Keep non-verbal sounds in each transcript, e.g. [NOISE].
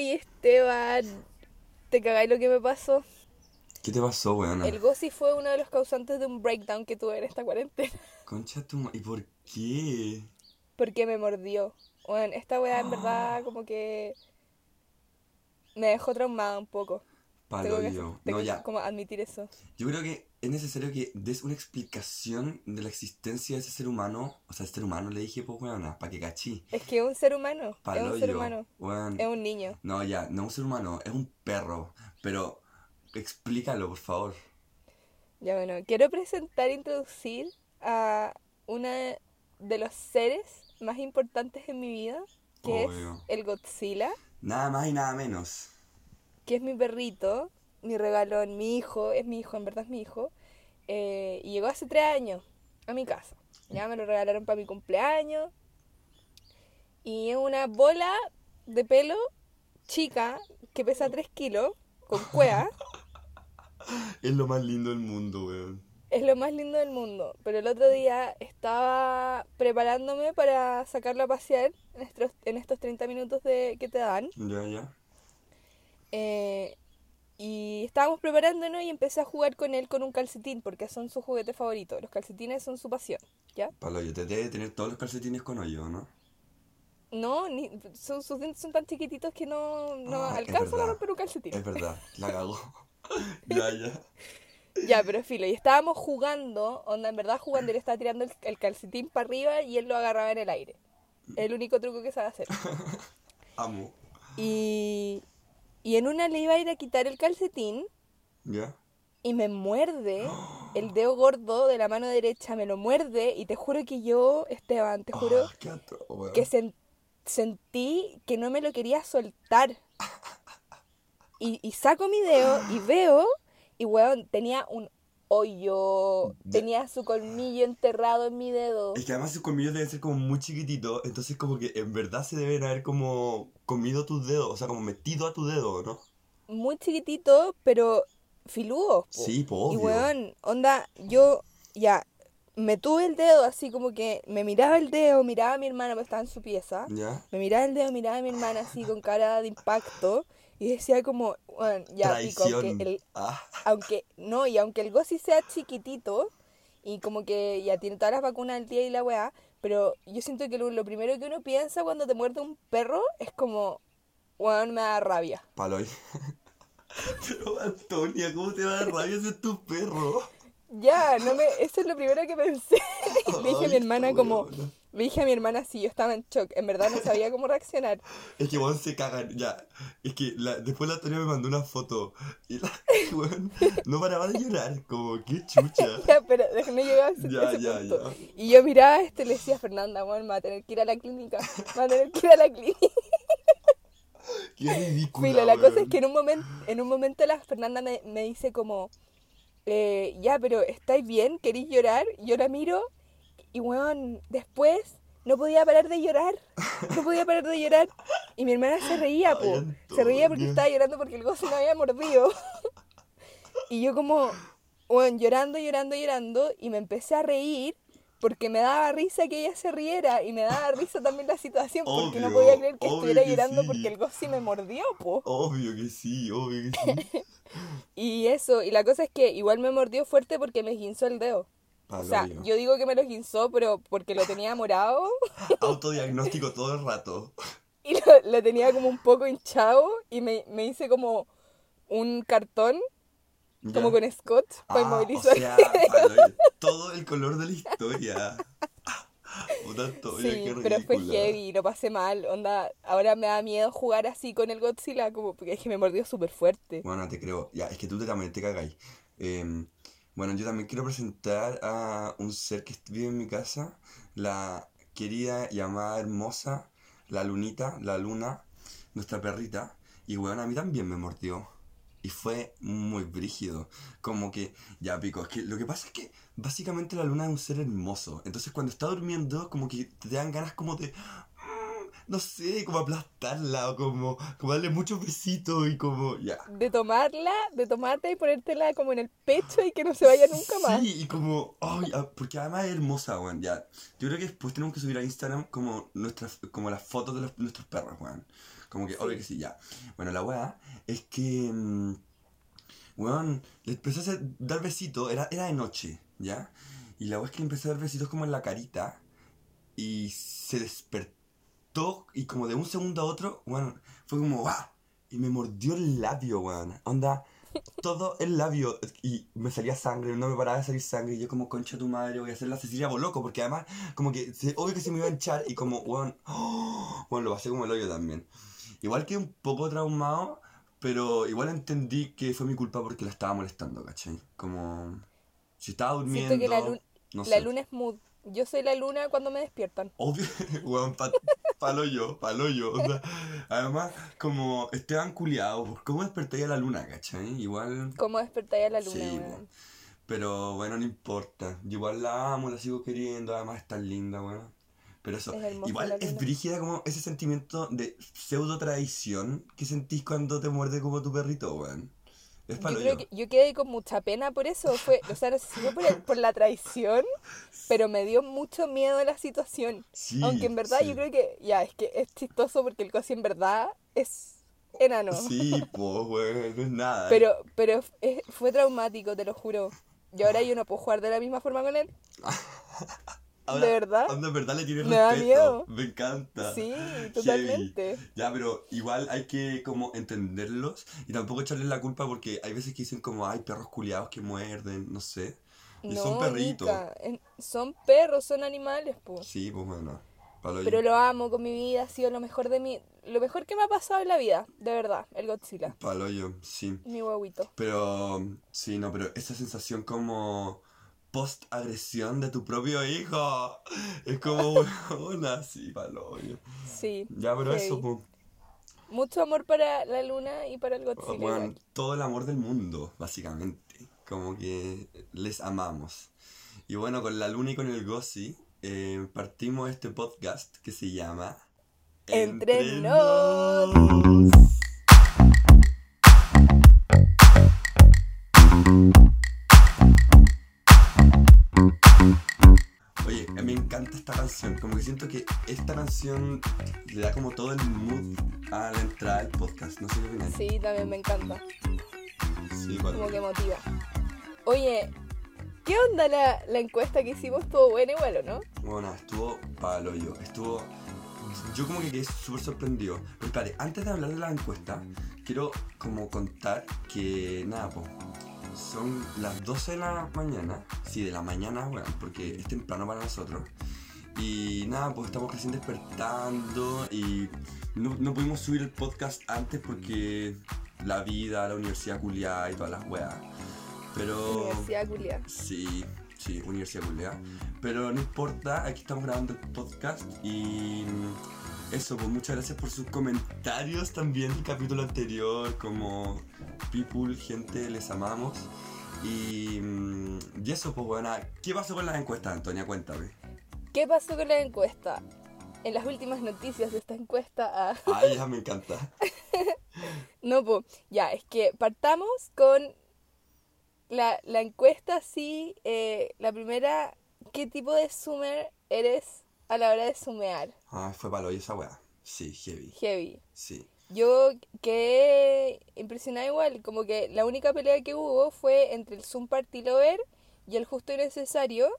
Oye, Esteban, te cagáis lo que me pasó. ¿Qué te pasó, weón? El Gossi fue uno de los causantes de un breakdown que tuve en esta cuarentena. [LAUGHS] Concha tu ma- ¿Y por qué? Porque me mordió. Bueno, esta weá en verdad [GASPS] como que me dejó traumada un poco. Palo Tengo que, yo. tengo No, ya. como admitir eso. Yo creo que es necesario que des una explicación de la existencia de ese ser humano. O sea, el ser humano le dije, pues, weón, para que cachí. Es que es un ser humano. es Palo un ser yo. humano. Weón. Es un niño. No, ya, no es un ser humano, es un perro. Pero explícalo, por favor. Ya bueno, quiero presentar e introducir a una de los seres más importantes en mi vida, que Obvio. es el Godzilla, Nada más y nada menos. que es mi perrito, mi regalón, mi hijo, es mi hijo, en verdad es mi hijo, eh, y llegó hace tres años a mi casa. Ya me lo regalaron para mi cumpleaños. Y es una bola de pelo chica que pesa 3 kilos, con cuea. [LAUGHS] Es lo más lindo del mundo, weón. Es lo más lindo del mundo. Pero el otro día estaba preparándome para sacarlo a pasear en estos, en estos 30 minutos de, que te dan. Ya, ya. Eh, y estábamos preparándonos y empecé a jugar con él con un calcetín porque son su juguete favorito. Los calcetines son su pasión, ¿ya? Palo, yo te debe tener todos los calcetines con hoyo, ¿no? No, ni, son, sus dientes son tan chiquititos que no, no Ah, alcanzan a romper un calcetín. Es verdad, la cagó. [LAUGHS] ya, ya. Ya, pero filo, y estábamos jugando, onda, en verdad jugando, él estaba tirando el, el calcetín para arriba y él lo agarraba en el aire. El único truco que sabe hacer. [LAUGHS] Amo. Y, y en una le iba a ir a quitar el calcetín ¿Ya? y me muerde [GASPS] el dedo gordo de la mano derecha, me lo muerde y te juro que yo, Esteban, te juro Ah, que sen- sentí que no me lo quería soltar. [LAUGHS] Y, y saco mi dedo y veo, y weón, tenía un hoyo, Ya. tenía su colmillo enterrado en mi dedo. Es que además sus colmillos deben ser como muy chiquititos, entonces como que en verdad se deben haber como comido tus dedos, o sea, como metido a tu dedo, ¿no? Muy chiquitito, pero filudo. po. Sí, pues Y weón, onda, yo ya me tuve el dedo así como que me miraba el dedo, miraba a mi hermana porque estaba en su pieza. ¿Ya? Me miraba el dedo, miraba a mi hermana así con cara de impacto y decía como, bueno, ya pico, aunque, el, Ah, aunque, no, y aunque el Gossi sea chiquitito y como que ya tiene todas las vacunas al día y la weá, pero yo siento que lo, lo primero que uno piensa cuando te muerde un perro es como, weón, me da rabia. paloy. [LAUGHS] Pero Antonia, ¿cómo te va a dar rabia si es tu perro? Ya, no me, eso es lo primero que pensé. Le [LAUGHS] dije a mi hermana como. Le dije a mi hermana si yo estaba en shock, en verdad no sabía cómo reaccionar. [LAUGHS] Es que weón se cagan, ya. Es que la- después la Antonia me mandó una foto y la [LAUGHS] weón no paraba de llorar, como qué chucha. [LAUGHS] Ya, pero déjame llegar a ese, Ya, ese ya, punto. ya. Y yo miraba a este y le decía, Fernanda, weón, me va a tener que ir a la clínica. Me va a tener que ir a la clínica. Qué ridícula. Filo, la cosa es que en un momento, en un momento la Fernanda me, me dice como, eh, ya, pero ¿estáis bien? ¿Queréis llorar? Yo la miro y, weón, después no podía parar de llorar. No podía parar de llorar. Y mi hermana se reía, po. Ay, Se reía porque estaba llorando porque el gozo me había mordido. Y yo como, weón, llorando, llorando, llorando. Y me empecé a reír porque me daba risa que ella se riera. Y me daba risa también la situación porque no podía creer que estuviera que llorando sí. porque el gozo me mordió, po. Obvio que sí, obvio que sí. [LAUGHS] Y eso, y la cosa es que igual me mordió fuerte porque me guinzó el dedo. O sea, yo digo que me lo guinzó, pero porque lo tenía morado [LAUGHS] Autodiagnóstico todo el rato. [LAUGHS] y lo, lo tenía como un poco hinchado y me, me hice como un cartón, como ¿Ya? con scotch, para Ah, inmovilizar. O sea, todo el color de la historia. [LAUGHS] Puta Antonia, Sí, qué pero fue heavy, lo pasé mal. Onda, ahora me da miedo jugar así con el Godzilla, como porque es que me mordió súper fuerte. Bueno, te creo. Ya, es que tú te, también te cagáis. Em, bueno, yo también quiero presentar a un ser que vive en mi casa, la querida, llamada hermosa, la lunita, la luna, nuestra perrita. Y bueno, a mí también me mordió. Y fue muy brígido. Como que, ya pico, es que lo que pasa es que básicamente la luna es un ser hermoso. Entonces cuando está durmiendo, como que te dan ganas como de, no sé, como aplastarla o como, como darle muchos besitos y como, ya. De tomarla, de tomarte y ponértela como en el pecho y que no se vaya nunca más. Sí, y como, ay, ah, porque además es hermosa, weón, ya. Yo creo que después tenemos que subir a Instagram como nuestras, como las fotos de los- nuestros perros, weón. Como que, Sí. obvio que sí, ya. Bueno, la weá es que, mm, weón, le empecé a hacer- dar besitos, era, era de noche, ¿ya? Y la weá es que le empecé a dar besitos como en la carita y se despertó y como de un segundo a otro, weón, fue como, ¡ah! Y me mordió el labio, weón. Onda, todo el labio y me salía sangre, no me paraba de salir sangre y yo como concha tu madre voy a hacer la Cecilia Boloco porque además como que obvio que se me iba a hinchar y como weón, [GASPS] ¡oh! bueno lo pasé como el hoyo también. Igual que un poco traumado, pero igual entendí que fue mi culpa porque la estaba molestando, ¿cachai? Como si estaba durmiendo, Siento que la, lun- no la sé. luna es mood. Yo soy la luna cuando me despiertan. Obvio, [LAUGHS] weón, pa, palo yo, palo yo. O sea, además, como Esteban culiado, pues, ¿cómo desperté a la luna, cachai? Igual. ¿Cómo despertáis a la luna, Sí, weón? Pero bueno, no importa. Yo igual la amo, la sigo queriendo, además es tan linda, weón. Pero eso, Es igual es brígida como ese sentimiento de pseudo traición que sentís cuando te muerde como tu perrito, weón. Es Yo creo que yo quedé con mucha pena por eso. Fue, o sea, no sé si fue por, el- por la traición, pero me dio mucho miedo la situación. Sí, Aunque en verdad sí. yo creo que, ya, es que es chistoso porque el cosi en verdad es enano. Sí, pues, weón, no es nada. Pero, pero es- fue traumático, te lo juro. Y ahora yo no puedo jugar de la misma forma con él. [LAUGHS] Ahora, ¿de verdad? onda, en verdad le tienes Me da respeto. miedo. Me encanta. Sí, Heavy. totalmente. Ya, pero igual hay que como entenderlos y tampoco echarles la culpa porque hay veces que dicen como, hay perros culiados que muerden, no sé. Y No, son perritos. Son perros, son animales, pues. Sí, pues bueno. palo Pero yo. lo amo con mi vida, ha sido lo mejor de mi... Lo mejor que me ha pasado en la vida, de verdad, el Godzilla. Palo yo, sí. Mi huevito. Pero, sí, no, pero esa sensación como post-agresión de tu propio hijo. Es como, [LAUGHS] una sí, palo. Sí. Ya, pero heavy. eso, pues. Mucho amor para la luna y para el Godzilla. Bueno, todo el amor del mundo, básicamente. Como que les amamos. Y bueno, con la luna y con el Gossi eh, partimos este podcast que se llama Entre Nos. Oye, como que siento que esta canción le da como todo el mood a la entrada del podcast, no sé qué opinas. Sí, también me encanta. Sí, igual. Como que motiva. Oye, ¿qué onda la, la encuesta que hicimos? ¿Estuvo buena igual o no? Bueno, estuvo palo yo. Estuvo. Yo como que quedé súper sorprendido. Pero espérate, antes de hablar de la encuesta, quiero como contar que nada, po. Son las 12 de la mañana. Sí, de la mañana, bueno, porque es temprano para nosotros. Y nada, pues estamos recién despertando y no, no pudimos subir el podcast antes porque la vida, la universidad culiada y todas las weas. Pero. Universidad culia. Sí, sí, Universidad Culeada. Pero no importa, aquí estamos grabando el podcast y eso, pues muchas gracias por sus comentarios también del capítulo anterior, como people, gente, les amamos. Y, mm, y eso, pues bueno, ¿qué pasó con las encuestas, Antonia? Cuéntame. ¿Qué pasó con la encuesta? En las últimas noticias de esta encuesta... ah, Ay, ya me encanta. [LAUGHS] No, pues, ya, es que partamos con la, la encuesta, sí, eh, la primera, ¿qué tipo de sumer eres a la hora de sumear? Ay, fue palo y esa weá. Sí, heavy. Heavy. Sí. Yo quedé impresionada igual, como que la única pelea que hubo fue entre el Zoom Party Lover y el Justo y Necesario,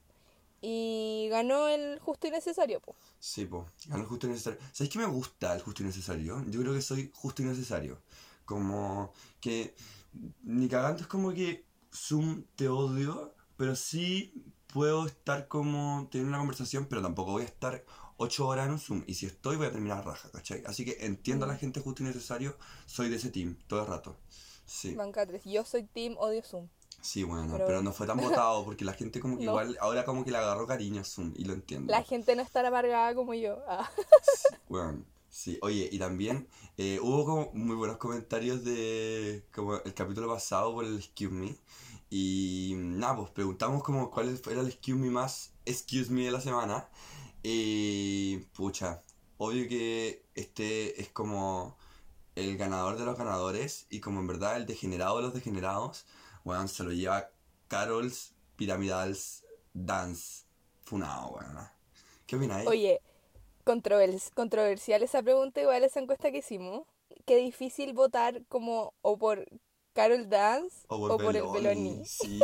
y ganó el Justo y Necesario, pues. Sí, pues, ganó el justo y necesario. ¿Sabes qué me gusta el justo y necesario? Yo creo que soy justo y necesario. Como que ni cagando es como que Zoom te odio, pero sí puedo estar como teniendo una conversación, pero tampoco voy a estar ocho horas en un Zoom. Y si estoy, voy a terminar raja, ¿cachai? Así que entiendo a la gente justo y necesario, soy de ese team, todo el rato. Sí, Banca 3. Yo soy Team Odio Zoom. sí, bueno, Pero- pero, no fue tan [LAUGHS] votado porque la gente como que No. igual ahora como que le agarró cariño a Zoom y lo entiendo. La gente no está amargada como yo. Ah. Bueno, sí, oye, y también eh, hubo como muy buenos comentarios de como el capítulo pasado por el Excuse Me. Y nada, pues preguntamos como cuál era el Excuse Me más Excuse Me de la semana. Y pucha, obvio que este es como el ganador de los ganadores y como en verdad el degenerado de los degenerados, weón, se lo lleva Carol's Pyramidals Dance Funado, weón. ¿Qué opináis? Oye, controvers- controversial esa pregunta, igual esa encuesta que hicimos. Qué difícil votar como o por Carol Dance o por, el Beloni. Sí.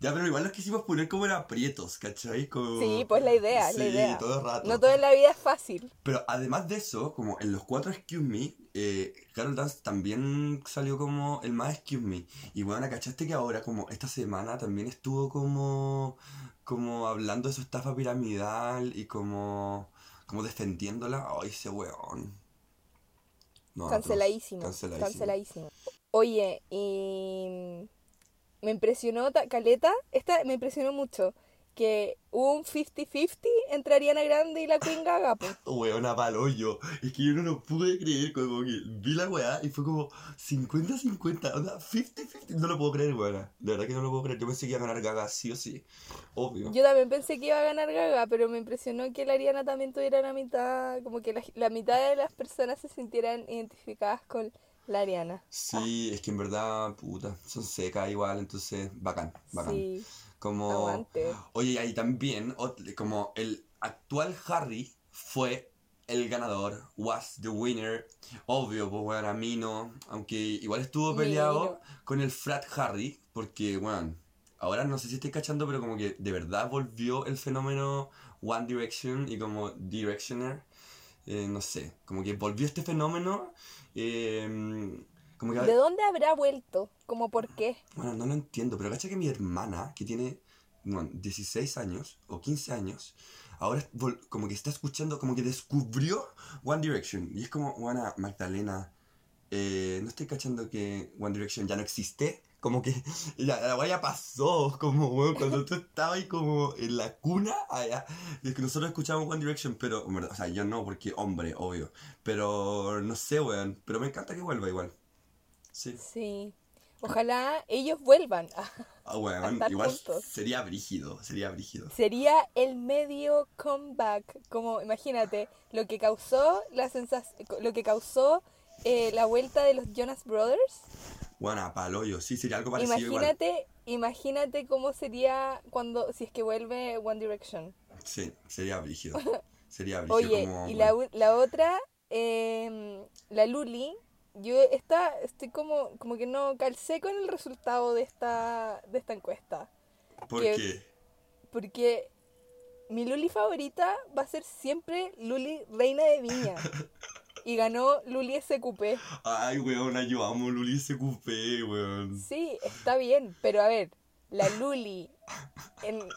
Ya, pero igual los quisimos poner como en aprietos, ¿cachai? Como... Sí, pues la idea, es la Sí, idea. todo el rato. No todo en la vida es fácil. Pero además de eso, como en los cuatro Excuse Me, eh, Carol Dance también salió como el más Excuse Me. Y bueno, ¿cachaste que ahora, como esta semana, también estuvo como, como hablando de su estafa piramidal y como, como defendiéndola? Ay, ese weón. No. Canceladísimo. Canceladísimo. Canceladísimo. Oye, y me impresionó, ta- Caleta, esta me impresionó mucho, que un 50-50 entre Ariana Grande y la Queen Gaga, po. [LAUGHS] Weona pa'l hoyo. Es que yo no lo pude creer, como que vi la weá y fue como 50-50, onda 50-50. No lo puedo creer, weona. De verdad que no lo puedo creer. Yo pensé que iba a ganar Gaga sí o sí. Obvio. Yo también pensé que iba a ganar Gaga, pero me impresionó que la Ariana también tuviera la mitad, como que la, la mitad de las personas se sintieran identificadas con la Ariana. Sí, es que en verdad, puta, son secas igual, entonces, bacán, bacán. Sí, Como, aguante. oye, y ahí también, como el actual Harry fue el ganador, was the winner, obvio, pues bueno, a mí no, aunque igual estuvo peleado con el frat Harry, porque, bueno, ahora no sé si estoy cachando, pero como que de verdad volvió el fenómeno One Direction y como Directioner, eh, no sé, como que volvió este fenómeno, eh, como que... ¿De dónde habrá vuelto? ¿Como por qué? Bueno, no lo entiendo, pero cacha que mi hermana, que tiene bueno, 16 años o 15 años, ahora como que está escuchando, como que descubrió One Direction. Y es como, bueno, Magdalena, eh, no estoy cachando que One Direction ya no existe. Como que [LAUGHS] ya, la guaya pasó, como weón, cuando tú estabas ahí como en la cuna, allá. Y es que nosotros escuchamos One Direction, pero, o sea, yo no, porque hombre, obvio. Pero no sé, weón, pero me encanta que vuelva igual. Sí. Sí. Ojalá ellos vuelvan. Ah, weón, estar igual juntos. sería brígido, sería brígido. Sería el medio comeback. Como, imagínate, lo que causó la sensación, lo que causó eh, la vuelta de los Jonas Brothers. Bueno, a paloyo, sí, sería algo parecido igual. Imagínate, imagínate cómo sería cuando, si es que vuelve One Direction. Sí, sería brígido. [LAUGHS] Sería brígido Oye, como... y la, u- la otra, em, la Luli, yo está, estoy como, como que no calcé con el resultado de esta, de esta encuesta. ¿Por que- qué? Porque mi Luli favorita va a ser siempre Luli Reina de Viña. [LAUGHS] Y ganó Luli SQP. Ay, weón, yo amo Luli SQP, weón. Sí, está bien, pero a ver, la Luli en-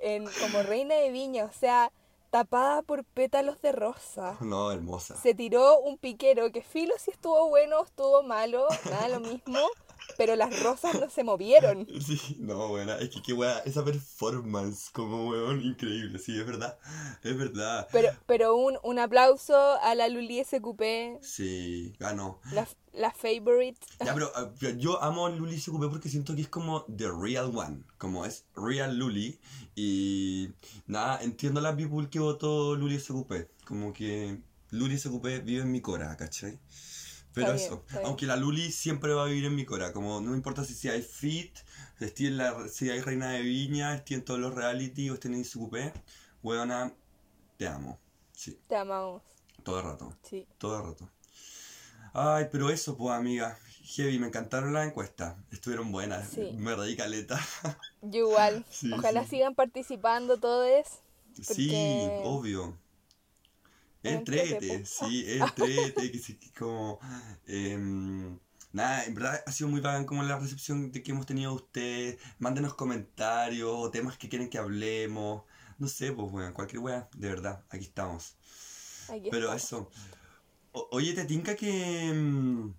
en- como Reina de Viña, o sea, tapada por pétalos de rosa. [LAUGHS] No, hermosa. Se tiró un piquero que filo si estuvo bueno, estuvo malo, nada lo mismo, [LAUGHS] pero las rosas no se movieron. [LAUGHS] Sí, no, weón, es que qué weá, esa performance como weón, increíble, sí, es verdad, es verdad. Pero, pero un, un aplauso a la Luli SQP, Sí, ganó. la, la favorite. Ya, pero pero yo amo a Luli SQP porque siento que es como the real one, como es real Luli. Y nada, entiendo a la people que votó Luli SQP, como que Luli SQP vive en mi cora, ¿cachai? Pero Está eso, bien. aunque la Luli siempre va a vivir en mi cora, como no importa si hay fit, si en la, si hay reina de viña, esté en todos los reality o esté en SQP, weona, te amo, sí, Te amamos, todo el rato. sí. Todo el rato. Ay, pero eso, pues, amiga. Heavy, me encantaron las encuestas. Estuvieron buenas. Sí. Me reí caleta. Yo igual. [LAUGHS] Sí, Ojalá sí. sigan participando todos. Sí, Porque- obvio. Entrete, sí, entrete, que sí, como... em, nada, en verdad ha sido muy bacán como la recepción de que hemos tenido de ustedes. Mándenos comentarios o temas que quieren que hablemos. No sé, pues, bueno, cualquier wea, de verdad, aquí estamos. Aquí Pero estamos. eso. O- oye, te tinca que, mm,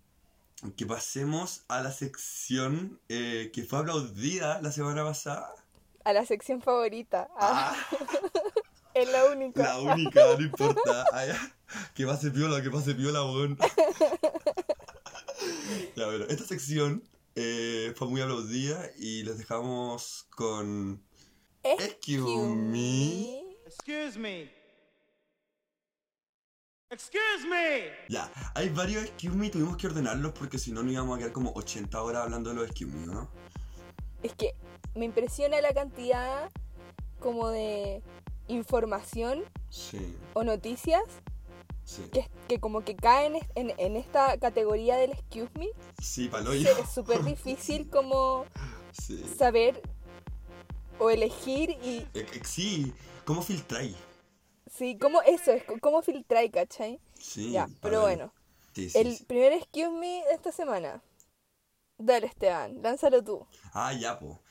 que pasemos a la sección eh, que fue aplaudida la semana pasada. A la sección favorita. Ah, [LAUGHS] es la única. La única, no importa. Ya. Que pase piola, que pase piola, weón. [LAUGHS] Ya, bueno, esta sección eh, fue muy aplaudida y les dejamos con... Excuse me. Excuse me. Excuse me. Ya, hay varios excuse me, tuvimos que ordenarlos porque si no nos íbamos a quedar como 80 horas hablando de los excuse me, ¿no? Es que me impresiona la cantidad como de información Sí, o noticias sí. que, que como que caen en, en esta categoría del excuse me, Sí, paloyo. es súper difícil como [LAUGHS] Sí. saber o elegir y Eh, eh, Sí, ¿cómo filtráis? sí, cómo eso es, cómo filtrar, ¿cachai? Sí. ya, pero bueno, el primer excuse me de esta semana. Dale, Esteban, lánzalo tú. Ah, ya, po.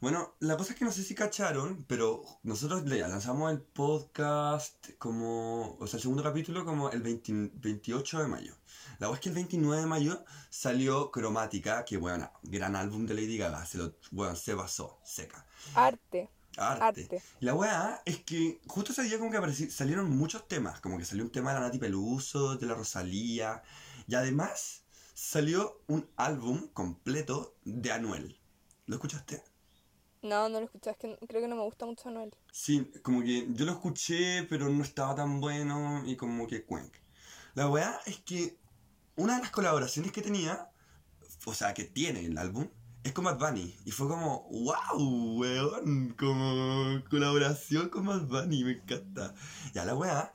Bueno, la cosa es que no sé si cacharon, pero nosotros le lanzamos el podcast como, o sea, el segundo capítulo como el 20 28 de mayo. La cosa es que el 29 de mayo salió Cromática, que bueno, gran álbum de Lady Gaga, se lo, bueno, se basó, seca. Arte, Arte. arte. La weá es que justo ese día como que salieron muchos temas, como que salió un tema de la Nati Peluso, de la Rosalía, y además salió un álbum completo de Anuel. ¿Lo escuchaste? No, no lo escuchas, que creo que no me gusta mucho Anuel. Sí, como que yo lo escuché, pero no estaba tan bueno y como que cuenc. La weá es que una de las colaboraciones que tenía, o sea, que tiene el álbum, es con Bad Bunny. Y fue como, wow, weón, como colaboración con Bad Bunny, me encanta. Ya la weá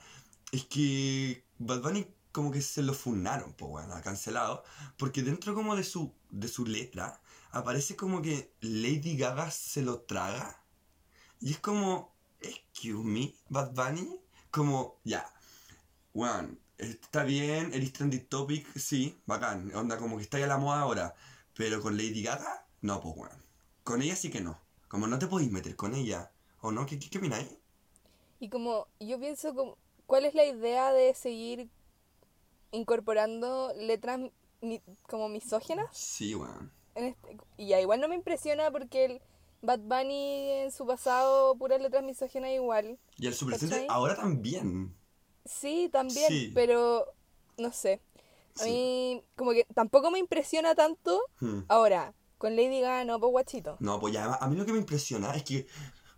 es que Bad Bunny como que se lo funaron, pues bueno, cancelado, porque dentro como de su, de su letra aparece como que Lady Gaga se lo traga. Y es como, excuse me, Bad Bunny, como, ya, weón, está bien, eres trending topic, sí, bacán, onda como que está ya la moda ahora, pero con Lady Gaga, no, pues weón, con ella sí que no, como no te podéis meter con ella, ¿o no? ¿Qué, qué, qué opináis? Y como yo pienso, como, ¿cuál es la idea de seguir incorporando letras mi- como misógenas? Sí, weón. Este- y ya, igual no me impresiona porque el Bad Bunny en su pasado, puras letras misógenas igual. Y el su presente ahora también. Sí, también, Sí. pero no sé. A Sí. mí como que tampoco me impresiona tanto. Hmm. Ahora, con Lady Gaga no, pues guachito. No, pues ya, a mí lo que me impresiona es que,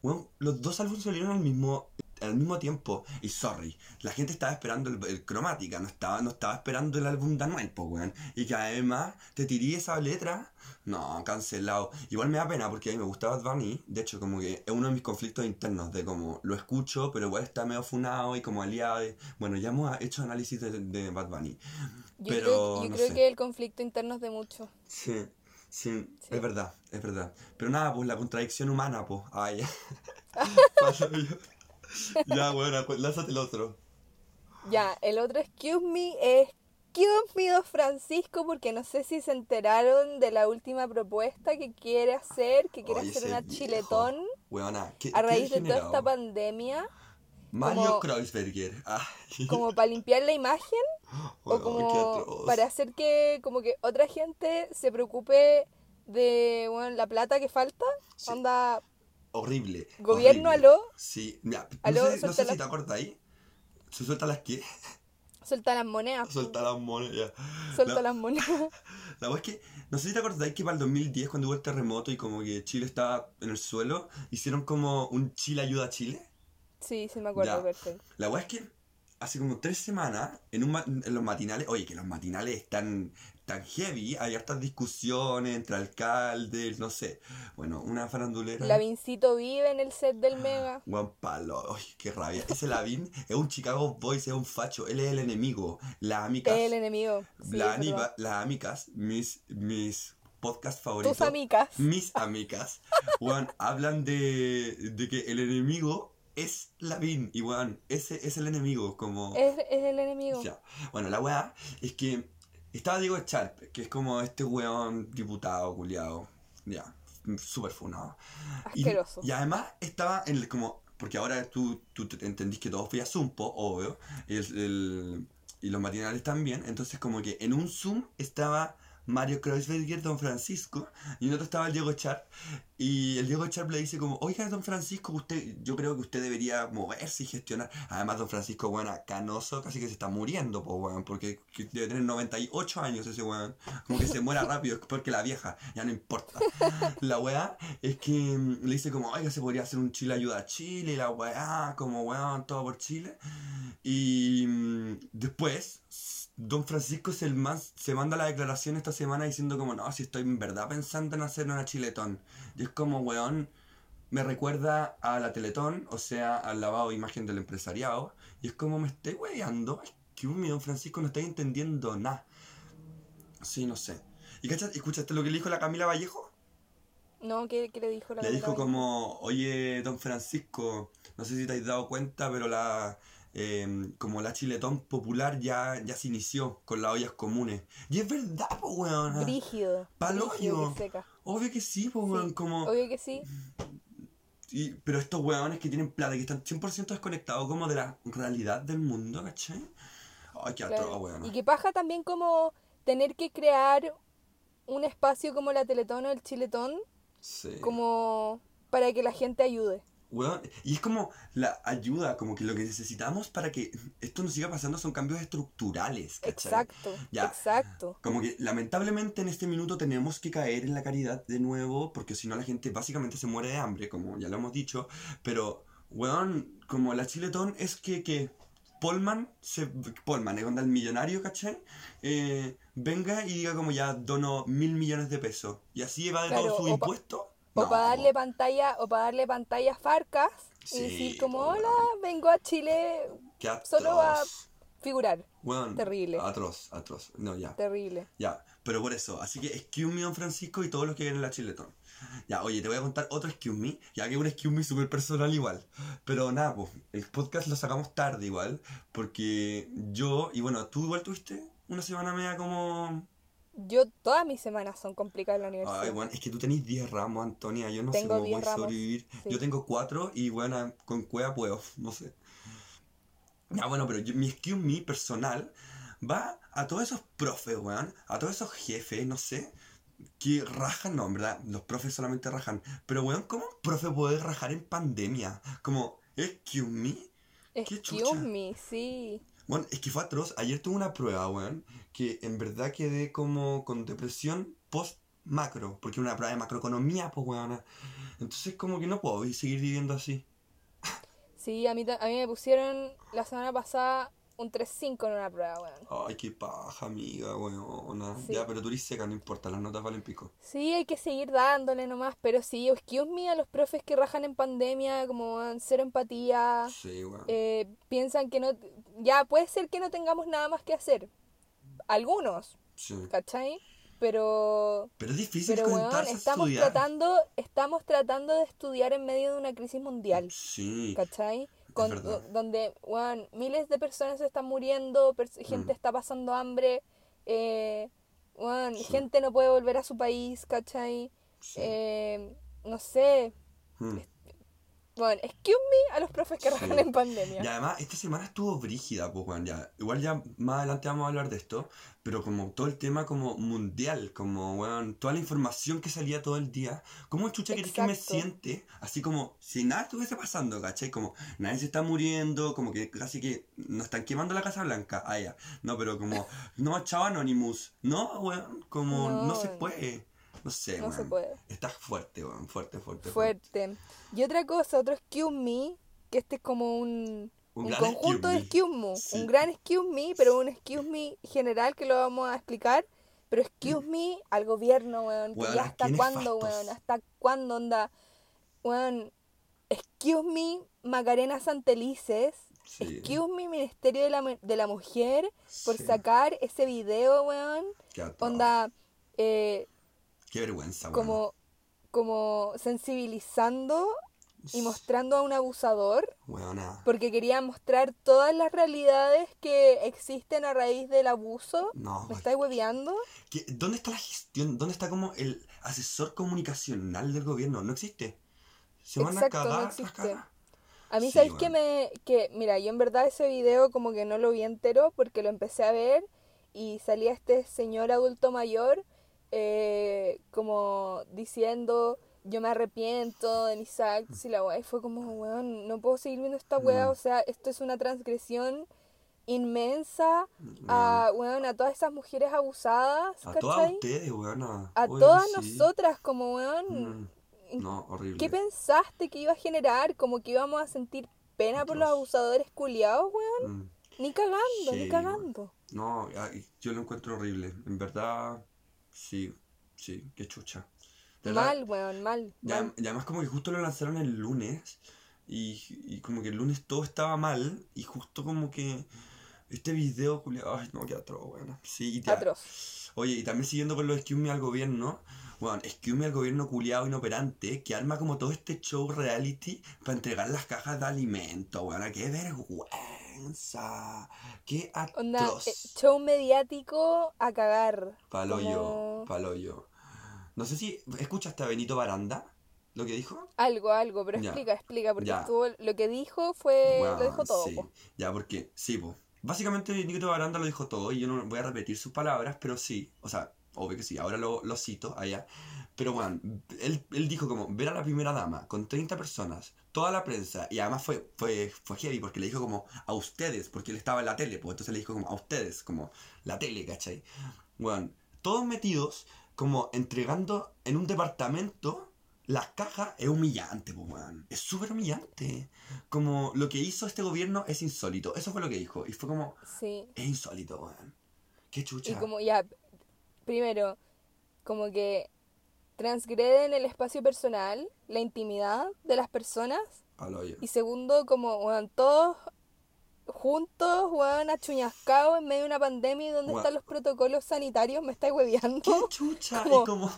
weón, los dos álbumes salieron al mismo, al mismo tiempo. Y sorry, la gente estaba esperando el, el cromática, no estaba, no estaba esperando el álbum de Anuel, pues, weón. Y que además te tiré esa letra, no, cancelado. Igual me da pena porque a mí me gustaba Bad Bunny, de hecho, como que es uno de mis conflictos internos, de como lo escucho, pero igual está medio funado y como aliado. de- Bueno, ya hemos hecho análisis de, de Bad Bunny. Yo Pero, creo, yo no creo sé. que el conflicto interno es de mucho. Sí, sí, Sí. es verdad, es verdad. Pero nada, pues la contradicción humana, pues. Ay, [LAUGHS] [LAUGHS] [LAUGHS] ya. Bueno, lánzate el otro. Ya, el otro excuse me es excuse me Don Francisco porque no sé si se enteraron de la última propuesta que quiere hacer, que quiere Oye, hacer una viejo. chiletón Weona, ¿qué, a qué raíz de toda esta pandemia, Mario como- Kreuzberger. Ay, [LAUGHS] como para limpiar la imagen o qué como para hacer que como que otra gente se preocupe de bueno, la plata que falta. Sí. Onda, Horrible. Gobierno, horrible. aló. Sí, mira, no Aló, sé, no sé si te acordáis. ¿Se suelta las qué? suelta las monedas. Suelta las monedas. ya. Suelta La- las monedas. [LAUGHS] La verdad es que, no sé si te acordáis que para el 2010, cuando hubo el terremoto y como que Chile estaba en el suelo, hicieron como un Chile ayuda a Chile. Sí, sí me acuerdo, perfecto. La weá es que hace como tres semanas, en, un en los matinales, oye, que los matinales están tan heavy, hay hartas discusiones entre alcaldes, no sé. Bueno, una farandulera. Lavincito vive en el set del Mega. Juan Palo, ay, qué rabia. Ese Lavín es un Chicago Boys, es un facho, él es el enemigo. Las amigas, Es el enemigo. Sí, la las amigas, mis, mis podcast favoritos. Tus amigas. Mis amigas, [LAUGHS] weón, hablan de, de que el enemigo es Lavín. Y weón, ese es el enemigo, como... Es, es el enemigo. Ya. Bueno, la weá es que estaba Diego Sharp, que es como este weón diputado, culiado. Ya, súper funado. Asqueroso. Y, además estaba en el, como. Porque ahora tú, tú te- entendís que todo fue a Zoom, po, obvio. El- el- y los matinales también. Entonces, como que en un Zoom estaba Mario Kreuzberger, Don Francisco. Y en otro estaba el Diego Sharp. Y el Diego Sharp le dice como, oiga, Don Francisco, usted, yo creo que usted debería moverse y gestionar. Además, Don Francisco, bueno, canoso, casi que se está muriendo, po, weón. Porque que debe tener 98 años ese weón. Como que se muera rápido, porque la vieja, ya no importa. La weá es que mm, le dice como, oiga, se podría hacer un Chile ayuda a Chile, la weá, como weón, todo por Chile. Y mm, después, Don Francisco se, el más, se manda la declaración esta semana diciendo como, no, si estoy en verdad pensando en hacer una chiletón. Y es como, weón, me recuerda a la Teletón, o sea, al lavado de imagen del empresariado. Y es como me estoy weyando. Es que un don Francisco no está entendiendo nada. Sí, no sé. ¿Y cachas, escuchaste lo que le dijo la Camila Vallejo? No, ¿qué, qué le dijo la Le Camila dijo Vallejo? como, oye, don Francisco, no sé si te has dado cuenta, pero la eh, como la chiletón popular ya, ya se inició con las ollas comunes. Y es verdad, po, weón. Brígido. Pa'l brígido hoyo. que seca. Obvio que sí, po, weón. Sí, Como, Obvio que sí. y- pero estos weones que tienen plata, que están 100% desconectados como de la realidad del mundo, ¿cachai? Ay, qué claro. atroz, weón. Y que paja también como tener que crear un espacio como la Teletón o el Chiletón Sí. como para que la gente ayude. Weón, y es como la ayuda, como que lo que necesitamos para que esto no siga pasando son cambios estructurales, ¿cachai? Exacto, Ya. exacto. Como que lamentablemente en este minuto tenemos que caer en la caridad de nuevo, porque si no la gente básicamente se muere de hambre, como ya lo hemos dicho. Pero, weón, como la chiletón es que, que Polman, se, Polman, es onda el millonario, ¿cachai? Eh, venga y diga como ya dono mil millones de pesos. Y así evade Claro, todo su impuesto. O No, para darle pantalla, o para darle pantalla a Farcas Sí, y decir como, hola, vengo a Chile, solo a- figurar. Terrible. Atroz, atroz. No, ya. Terrible. Ya, pero por eso, así que excuse me, don Francisco y todos los que vienen en la Chiletón. Ya, oye, te voy a contar otro excuse me, ya que es un excuse me súper personal igual. Pero nada, pues, el podcast lo sacamos tarde igual, porque yo, y bueno, tú igual tuviste una semana media como... Yo, todas mis semanas son complicadas en la universidad. Ay, bueno, es que tú tenés 10 ramos, Antonia, yo no sé Tengo cómo 10 voy a sobrevivir. sí. Yo tengo 4 y bueno, con cueva puedo, no sé. Ya, bueno, pero yo- mi excuse me personal va a todos esos profes, weón, a todos esos jefes, no sé, que rajan, no, en verdad, los profes solamente rajan. Pero, weón, ¿cómo un profe puede rajar en pandemia? Como, excuse me. qué Excuse chucha. me, sí. Bueno, es que fue atroz. Ayer tuve una prueba, weón, que en verdad quedé como con depresión post macro, porque una prueba de macroeconomía, pues, weón. Entonces, como que no puedo seguir viviendo así. Sí, a mí, a mí me pusieron la semana pasada un 3-5 en una prueba, weón. Ay, qué paja, amiga, weón. Sí. Ya, pero tú eres seca, no importa, las notas valen pico. Sí, hay que seguir dándole nomás, pero sí, excuse me a los profes que rajan en pandemia, como weón, cero empatía, Sí, weón. eh, piensan que no, ya puede ser que no tengamos nada más que hacer, algunos, Sí. ¿cachai? Pero, Pero es difícil pero weón, a estamos estudiar. tratando, estamos tratando de estudiar en medio de una crisis mundial, Sí. ¿cachai? Con, verdad. do- donde, miles de personas están muriendo, pers- gente Mm. está pasando hambre, eh, Sí. gente no puede volver a su país, ¿cachai? sí. Eh, no sé, Mm. Bueno, excuse me a los profes que Sí. rajan en pandemia. Y además, esta semana estuvo brígida, pues, weón, ya. Igual ya más adelante vamos a hablar de esto, pero como todo el tema como mundial, como, weón, toda la información que salía todo el día, ¿cómo chucha querés que me siente? Así como si nada estuviese pasando, ¿cachai? Como nadie se está muriendo, como que casi que nos están quemando la Casa Blanca, ah, ya. No, pero como, no, chao Anonymous, no, weón, como no, No, se puede. No sé, No se puede. Está fuerte, weón, fuerte, fuerte. Fuerte. Y otra cosa, otro excuse me, que este es como un, Un conjunto de excuse me. Sí. Un gran excuse me, pero un excuse me general que lo vamos a explicar. Pero excuse me al gobierno, weón. Que Weón, ya qué hasta cuándo, weón. Hasta cuándo, onda. Weón. Excuse me, Macarena Santelices. Sí. Excuse me, Ministerio de la, de la Mujer, por Sí. sacar ese video, weón. Onda, eh, Qué vergüenza, weón. como, como sensibilizando y mostrando a un abusador, Weona. porque quería mostrar todas las realidades que existen a raíz del abuso. No, ¿Me estáis hueveando? ¿Qué- ¿Dónde está la gestión? ¿Dónde está como el asesor comunicacional del gobierno? No existe. Se van Exacto, a no cagar las existe. cagas. A mí, Sí, ¿sabéis que me...? Que, mira, yo en verdad ese video como que no lo vi entero porque lo empecé a ver y salía este señor adulto mayor eh, como diciendo yo me arrepiento de mis actos y la weá y fue como, weón, no puedo seguir viendo esta weá, Mm. o sea, esto es una transgresión inmensa a, weón, a todas esas mujeres abusadas, A todas ¿cachai? ustedes, weona. A todas sí. nosotras, como, weón, Mm, No, horrible. ¿Qué pensaste que iba a generar? Como que íbamos a sentir pena por los abusadores culiados, weón. Mm, Ni cagando, Sí, ni cagando. No, yo lo encuentro horrible. En verdad, sí, sí, qué chucha. De Mal, weón, mal. Y además como que justo lo lanzaron el lunes y, y como que el lunes todo estaba mal y justo como que este video, culiao, ay no, qué atroz, bueno. Sí, y. Atroz. Oye, y también siguiendo con excuse me al gobierno, bueno, excuse me al gobierno culiado inoperante que arma como todo este show reality para entregar las cajas de alimento, bueno, qué vergüenza, qué Onda, atroz. eh, show mediático a cagar. Paloyo, como- paloyo. No sé si escuchaste a Benito Baranda, lo que dijo. Algo, algo, pero Ya. explica, explica, porque estuvo, lo que dijo fue, lo dijo todo. sí. po. Ya, porque, sí, pues. Básicamente Benito Baranda lo dijo todo y yo no voy a repetir sus palabras, pero sí, o sea, obvio que sí, ahora lo, lo cito allá. Pero bueno, él, él dijo como, ver a la primera dama con 30 personas, toda la prensa, y además fue, fue, fue heavy porque le dijo como a ustedes, porque él estaba en la tele, pues entonces le dijo como a ustedes, como la tele, ¿cachai? Bueno, todos metidos como entregando en un departamento las cajas es humillante, pues, weón. Es súper humillante. Como lo que hizo este gobierno es insólito. Eso fue lo que dijo. Y fue como, Sí. es insólito, weón. Qué chucha. Y como ya, primero, como que transgreden el espacio personal, la intimidad de las personas. Y segundo, como, weón, todos juntos, weón, achuñascados en medio de una pandemia y donde Weón. están los protocolos sanitarios, me estáis hueveando. Qué chucha. [LAUGHS] Como- como,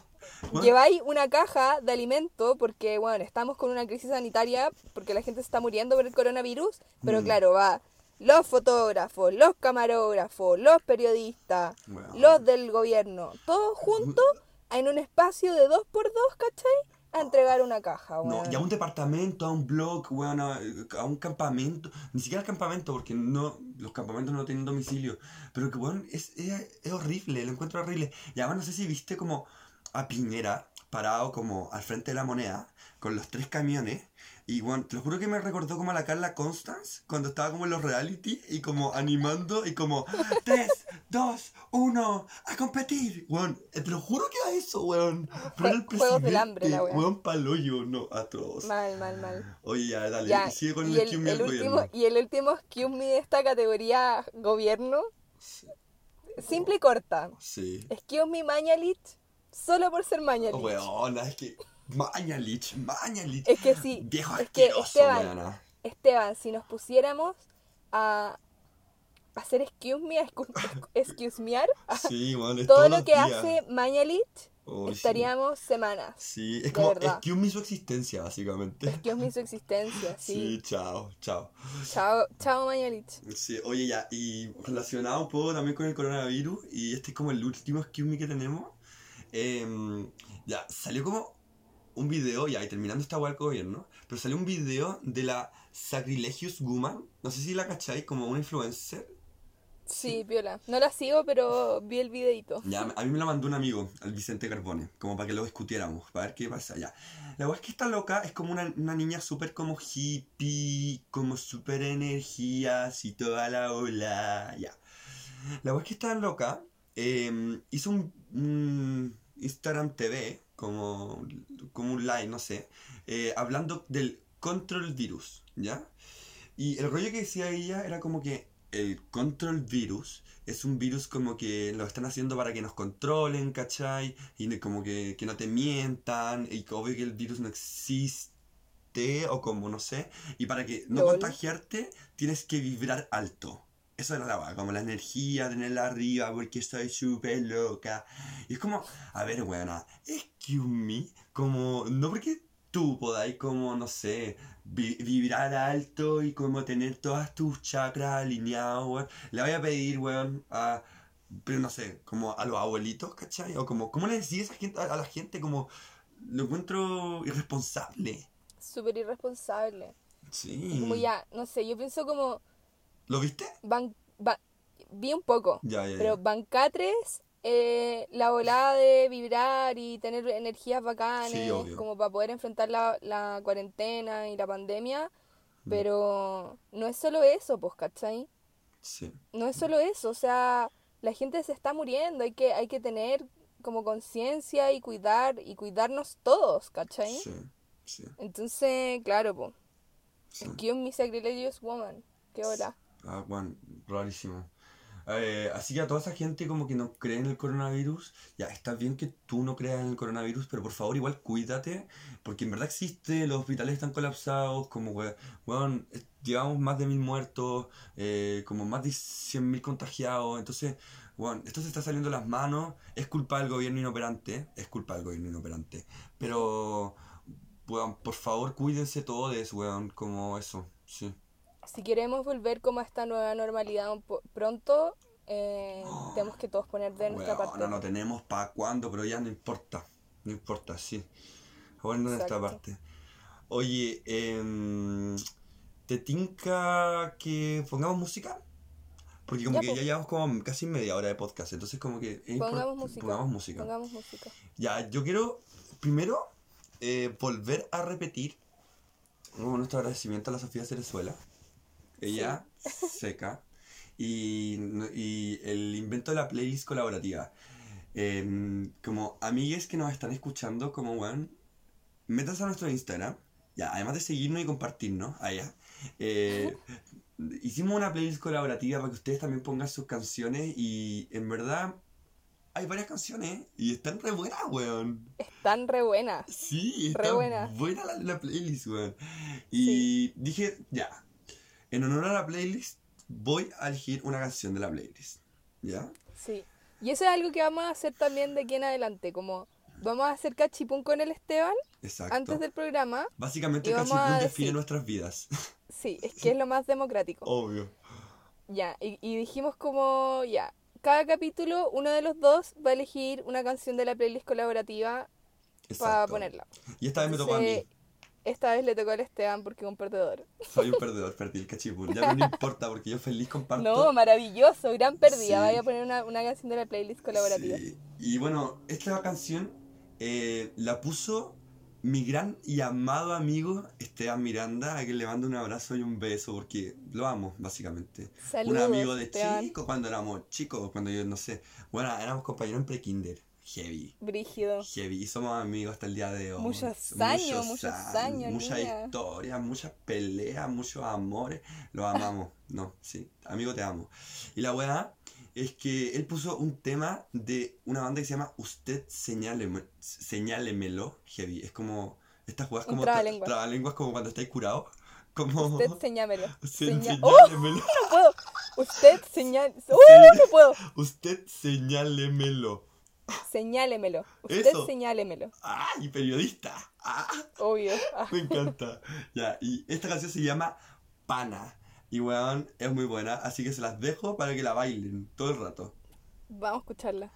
Lleváis una caja de alimento porque, bueno, estamos con una crisis sanitaria porque la gente se está muriendo por el coronavirus, pero Mm. claro, va los fotógrafos, los camarógrafos, los periodistas, los del gobierno, todos juntos en un espacio de dos por dos, ¿cachai? A entregar una caja, No, weón. y a un departamento, a un blog, weón, a, a un campamento. Ni siquiera al campamento, porque no, los campamentos no tienen domicilio. Pero que, weón, es, es, es horrible, lo encuentro horrible. Y además no sé si viste como a Piñera parado como al frente de la moneda, con los tres camiones. Y, weón, te lo juro que me recordó como a la Carla Constance, cuando estaba como en los reality y como animando y como 3, 2, 1, a competir. Weón, eh, te lo juro que era eso, weón. Pero el Juegos del hambre, la weá. Weón, paloyo, no, atroz. Mal, mal, mal. Oye, ya, dale, Ya, y sigue con y el el, el al último, gobierno. y el último excuse me de esta categoría gobierno, simple y corta. Sí. Excuse me Mañalich, solo por ser Mañalich. Weona, es que. Mañalich, Mañalich. Es que sí, Viejo es que asqueroso, Esteban. Esteban, si nos pusiéramos a hacer excuse me, excuse mear, Sí, todo lo que días. hace Mañalich, sí. estaríamos semanas. Sí, es como verdad. excuse me su existencia, básicamente. Excuse me su existencia, [LAUGHS] Sí, sí. chao, chao. Chao, chao Mañalich. Sí, oye, ya, y relacionado un poco también con el coronavirus, y este es como el último excuse me que tenemos. em, ya, salió como un video, ya, y terminando esta hueá del gobierno, pero salió un video de la Sacrilegious Woman, no sé si la cacháis, como una influencer. Sí, Viola. No la sigo, pero vi el videito. Ya, a mí me la mandó un amigo, el Vicente Carbone, como para que lo discutiéramos, para ver qué pasa. Ya. La verdad es que esta loca es como una, una niña súper como hippie, como súper energías y toda la ola. Ya. La verdad es que esta loca eh, hizo un, un Instagram TV, como, como un live, no sé, eh, hablando del control virus, ¿ya? Y el rollo que decía ella era como que el control virus es un virus como que lo están haciendo para que nos controlen, ¿cachai? Y como que, que no te mientan, y obvio que el virus no existe, o como no sé, y para que no Lol. contagiarte tienes que vibrar alto. Eso era la vaga, como la energía, tenerla arriba, porque estoy súper loca. Y es como, a ver, weona, excuse me, como, no porque tú podáis como, no sé, vi- vibrar alto y como tener todas tus chakras alineados, weón. Le voy a pedir, weón, a, pero no sé, como a los abuelitos, ¿cachai? O como, ¿cómo le decís a, gente, a la gente como, lo encuentro irresponsable? Súper irresponsable. Sí. Como ya, no sé, yo pienso como... ¿Lo viste? Ban, ba- vi un poco, Ya, ya, ya. pero Bancatres, eh, la volada de vibrar y tener energías bacanas, Sí, como para poder enfrentar la, la cuarentena y la pandemia, Mm. pero no es solo eso, pues, ¿cachai? Sí. No es solo eso, o sea, la gente se está muriendo, hay que, hay que tener como conciencia y cuidar, y cuidarnos todos, ¿cachai? Sí. Sí. Entonces, claro, pues, sí. excuse me sacrilegious woman, qué hola. Ah, bueno, rarísimo. Eh, así que a toda esa gente como que no cree en el coronavirus, ya está bien que tú no creas en el coronavirus, pero por favor igual cuídate, porque en verdad existe, los hospitales están colapsados, como we- weón, llevamos más de mil muertos, eh, como más de 100.000 contagiados, entonces, weón, esto se está saliendo de las manos, es culpa del gobierno inoperante, es culpa del gobierno inoperante, pero, weón, por favor cuídense todos, weón, como eso, sí. Si queremos volver como a esta nueva normalidad pronto, eh, [GASPS] tenemos que todos poner de nuestra Weón, parte. no, no tenemos para cuándo, pero ya no importa. No importa, sí. Bueno, de nuestra parte. Oye, em, ¿te tinca que pongamos música? Porque como Ya, que po. ya llevamos como casi media hora de podcast, entonces como que es Pongamos música. pongamos música. Pongamos música. Ya, yo quiero primero eh, volver a repetir nuestro agradecimiento a la Sofía Cerezuela. Ella, seca. Y, y el invento de la playlist colaborativa. Em, como amigues que nos están escuchando, como weón, métanse a nuestro Instagram. Ya, además de seguirnos y compartirnos, allá. eh, [LAUGHS] hicimos una playlist colaborativa para que ustedes también pongan sus canciones y en verdad hay varias canciones y están re buenas, weón. Están re buenas. Sí, Re está buena. la playlist, weón. Y dije, ya, en honor a la playlist, voy a elegir una canción de la playlist. ¿Ya? Sí. Y eso es algo que vamos a hacer también de aquí en adelante. Como vamos a hacer cachipún con el Esteban Exacto. antes del programa. Básicamente cachipún define decir- nuestras vidas. [LAUGHS] Sí, es que es lo más democrático. Obvio. Ya, y, y dijimos como, ya, cada capítulo uno de los dos va a elegir una canción de la playlist colaborativa para ponerla. Y esta vez me tocó a mí. Esta vez le tocó al Esteban porque es un perdedor. Soy un perdedor, perdí el cachipún. Ya no me importa porque yo feliz comparto. No, maravilloso, gran pérdida. Sí. Vaya a poner una, una canción de la playlist colaborativa. Sí. Y bueno, esta canción eh, la puso mi gran y amado amigo Esteban Miranda, a quien le mando un abrazo y un beso porque lo amo, básicamente. Saludos, un amigo de Esteban. chico, cuando éramos chicos, cuando yo no sé. Bueno, éramos compañeros en pre-kinder. Heavy. Brígido. Heavy, y somos amigos hasta el día de hoy. Muchos años, muchos años, Muchas historias, muchas peleas, muchos amores. Los amamos. [LAUGHS] no, sí. Amigo, te amo. Y la weá es que él puso un tema de una banda que se llama Usted Señáleme, Señálemelo. Heavy. Es como. Estas weas como. trabalengua. tra- Trabalenguas como cuando estáis curado. [LAUGHS] Como. Usted señámelo. [LAUGHS] Se- Seña- ¡Oh! No puedo. Usted señal... ¡Uh! No puedo. Usted señálemelo. Señálemelo. Usted Eso. señálemelo. ¡Ay, periodista! ¡Ah! Obvio. Ah, Me encanta. Ya, y esta canción se llama Pana. Y weón, es muy buena, así que se las dejo para que la bailen todo el rato. Vamos a escucharla.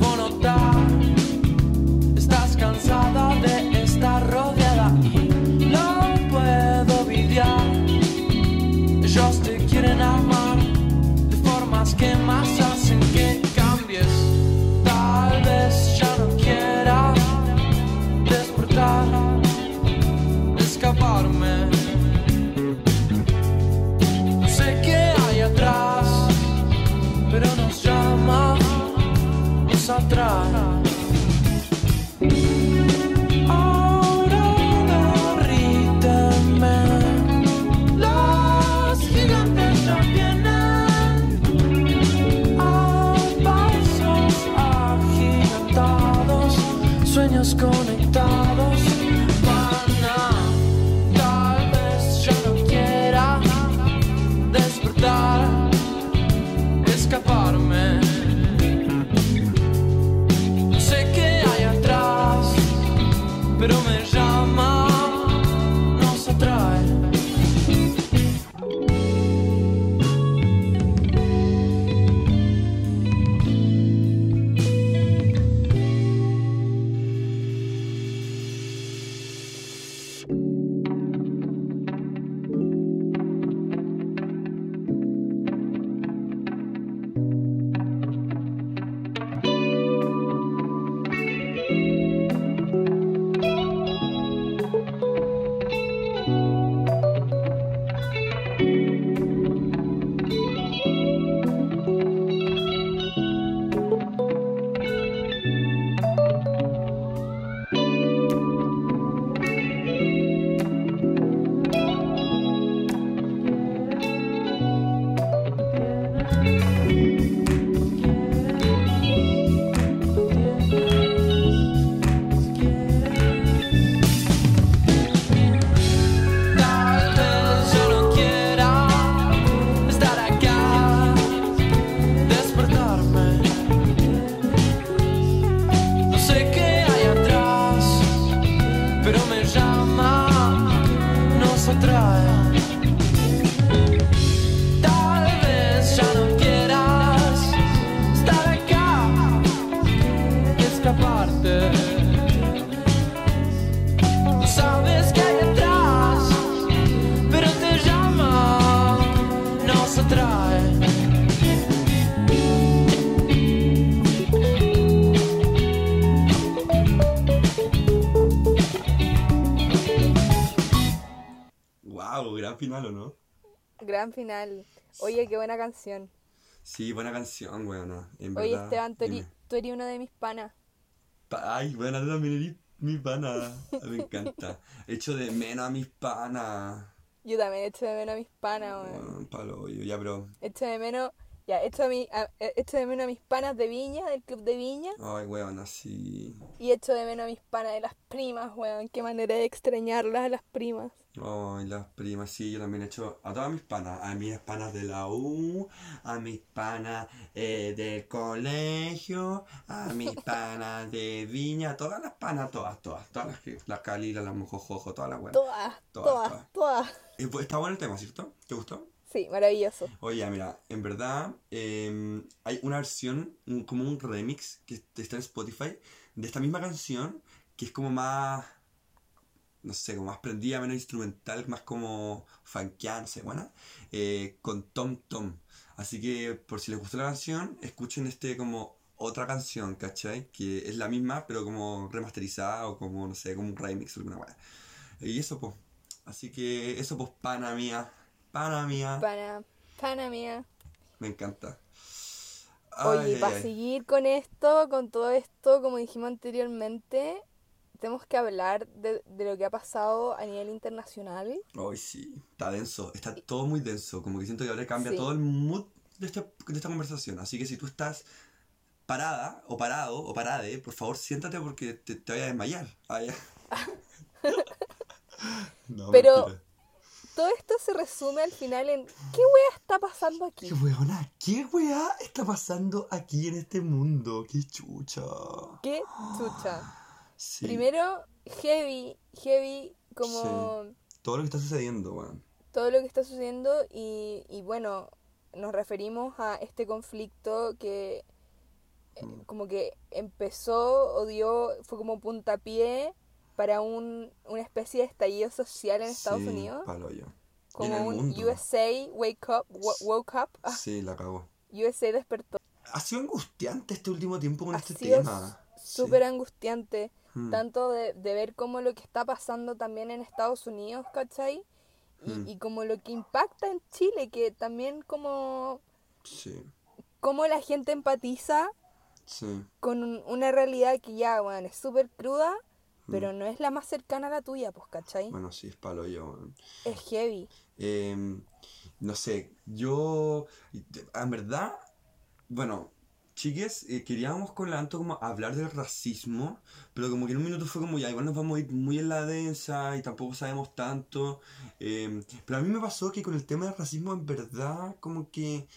live Gran final. Oye, qué buena canción. Sí, buena canción, weona. En Oye, verdad, Esteban, tú eres, tú eres uno de mis panas. Pa- Ay, buena, tú también eres mi pana. Me encanta. [LAUGHS] Echo de menos a mis panas. Yo también echo de menos a mis panas, weón. Palo, yo ya, pero. Echo de menos, ya, echo, a mi, a- echo de menos a mis panas de Viña, del club de Viña. Ay, weón, así. Y echo de menos a mis panas de las primas, weón. Qué manera de extrañarlas a las primas. Ay, las primas, sí, yo también he hecho a todas mis panas, a mis panas de la U, a mis panas eh, del colegio, a mis [LAUGHS] panas de Viña, todas las panas, todas, todas, todas las que, las Calila, las Mojojojo, todas las buenas. Todas, Todas, todas, todas. todas. Eh, pues, Está bueno el tema, ¿cierto? ¿Te gustó? Sí, maravilloso. Oye, mira, en verdad em, hay una versión, un- como un remix que está en Spotify de esta misma canción que es como más, no sé, como más prendida, menos instrumental, más como funkeada, no sé, buena, eh, con Tom Tom. Así que por si les gustó la canción, escuchen este como otra canción, ¿cachai? Que es la misma, pero como remasterizada o como, no sé, como un remix o alguna weá. Y eso, pues. Así que eso, pues, pana mía. Pana mía. Pana, pana mía. Me encanta. Oye, Ay, ay, para seguir con esto, con todo esto, como dijimos anteriormente, tenemos que hablar de, de lo que ha pasado a nivel internacional. Ay, sí, está denso, está todo muy denso, como que siento que ahora cambia Sí. todo el mood de esta, de esta conversación, así que si tú estás parada o parado o parade, por favor siéntate porque te, te voy a desmayar. Ya. [LAUGHS] no, Pero- mentira. Todo esto se resume al final en ¿qué wea está pasando aquí? ¿Qué weona? ¿Qué weá está pasando aquí en este mundo? ¡Qué chucha! ¿Qué chucha? Sí, Primero, heavy, heavy, como todo lo que está sucediendo, weón. todo lo que está sucediendo y, y bueno, nos referimos a este conflicto que eh, Mm. como que empezó o dio, fue como puntapié para un, una especie de estallido social en Estados Sí, Unidos, palo yo. como un mundo. USA wake up, wo- woke up, ah, Sí, la cagó. USA despertó. Ha sido angustiante este último tiempo con Ha este sido tema. Sí. súper angustiante, Mm. tanto de, de ver como lo que está pasando también en Estados Unidos, ¿cachai? Y, Mm. y como lo que impacta en Chile, que también como, Sí, como la gente empatiza sí. con un- una realidad que ya, bueno, es súper cruda, Mm. pero no es la más cercana a la tuya, pues, ¿cachai? Bueno, sí, es palo yo. Es heavy. Em, no sé, yo. En verdad, bueno, chiques, eh, queríamos con la Anto como hablar del racismo, pero como que en un minuto fue como ya, igual nos vamos a ir muy en la densa y tampoco sabemos tanto. Em, pero a mí me pasó que con el tema del racismo, en verdad, como que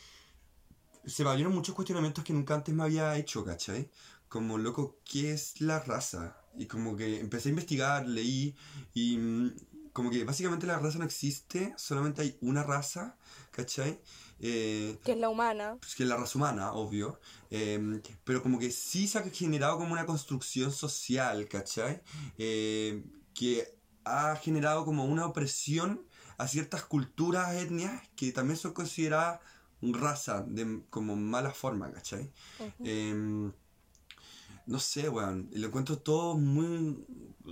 se me abrieron muchos cuestionamientos que nunca antes me había hecho, ¿cachai? Como, loco, ¿qué es la raza? Y como que empecé a investigar, leí y mm, como que básicamente la raza no existe, solamente hay una raza, ¿cachai? Eh, Que es la humana. pues que es la raza humana, obvio, eh, pero como que sí se ha generado como una construcción social, ¿cachai? Eh, que ha generado como una opresión a ciertas culturas, etnias, que también son consideradas raza, de como mala forma, ¿cachai? Em, no sé, weón. Lo encuentro todo muy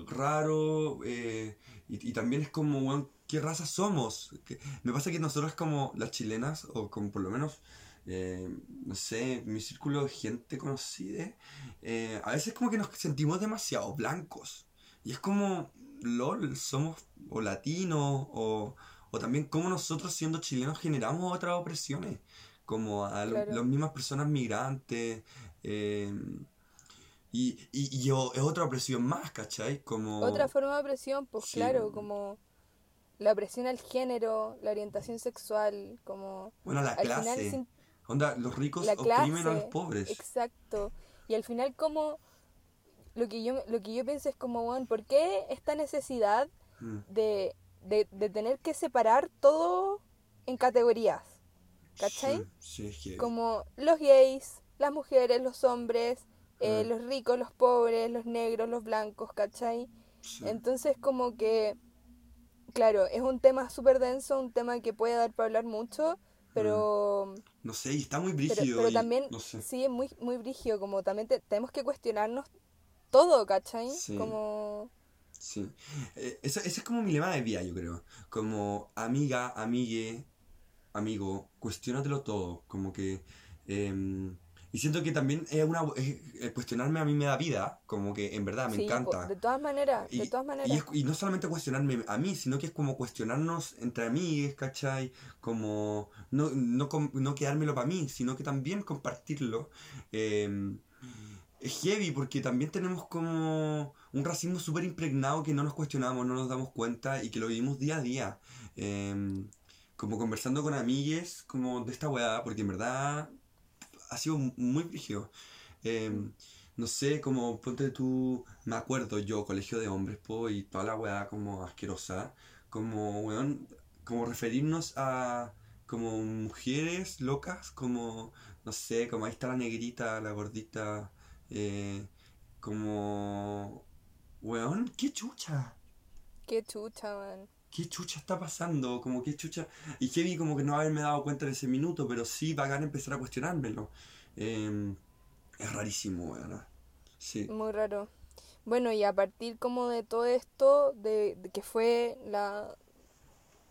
raro. eh, y, y también es como, weón, ¿qué raza somos? Que- me pasa que nosotros como las chilenas, o como por lo menos, eh, no sé, mi círculo de gente conocida, eh, a veces como que nos sentimos demasiado blancos. Y es como, lol, somos o latinos, o, o también como nosotros siendo chilenos generamos otras opresiones, como a lo- las mismas personas migrantes. eh, y, y, y es otra opresión más, ¿cachai? Como... Otra forma de opresión, pues Sí. claro, como la opresión al género, la orientación sexual, como Bueno, la al final clase. sin- Onda, los ricos la oprimen a los pobres. Exacto. Y al final como lo que yo lo que yo pienso es como, bueno, ¿por qué esta necesidad Mm, de, de, de tener que separar todo en categorías? ¿Cachai? Sí, sí, es que... Como los gays, las mujeres, los hombres, eh, Mm. los ricos, los pobres, los negros, los blancos, ¿cachai? sí. Entonces como que, claro, es un tema súper denso, un tema que puede dar para hablar mucho, pero, No sé, y está muy brígido. pero y- también No sé. sí es muy, muy brígido, como también te- tenemos que cuestionarnos todo, ¿cachai? Sí. Como Sí. Eh, eso, ese es como mi lema de vida, yo creo. Como amiga, amigue, amigo, cuestiónatelo todo. Como que. em, y siento que también es una. es- eh, cuestionarme a mí me da vida. Como que en verdad me Sí, encanta. de todas maneras, Y, de todas y maneras. es- y no solamente cuestionarme a mí, sino que es como cuestionarnos entre amigues, ¿cachai? Como no, no, no quedármelo para mí, sino que también compartirlo. Eh, es heavy porque también tenemos como un racismo súper impregnado que no nos cuestionamos, no nos damos cuenta y que lo vivimos día a día. Eh, como conversando con amigues como de esta weá, porque en verdad ha sido muy brígido. Eh, no sé, como ponte tú, me acuerdo yo, colegio de hombres, po, y toda la weá como asquerosa, como, weón, como referirnos a como mujeres locas, como, no sé, como ahí está la negrita, la gordita, eh, como, weón, qué chucha. Qué chucha, man. ¿Qué chucha está pasando? Como qué chucha. Y heavy como que no haberme dado cuenta en ese minuto, pero sí bacán empezar a cuestionármelo. Eh, es rarísimo, ¿verdad? Sí. Muy raro. Bueno, y a partir como de todo esto, de, que fue la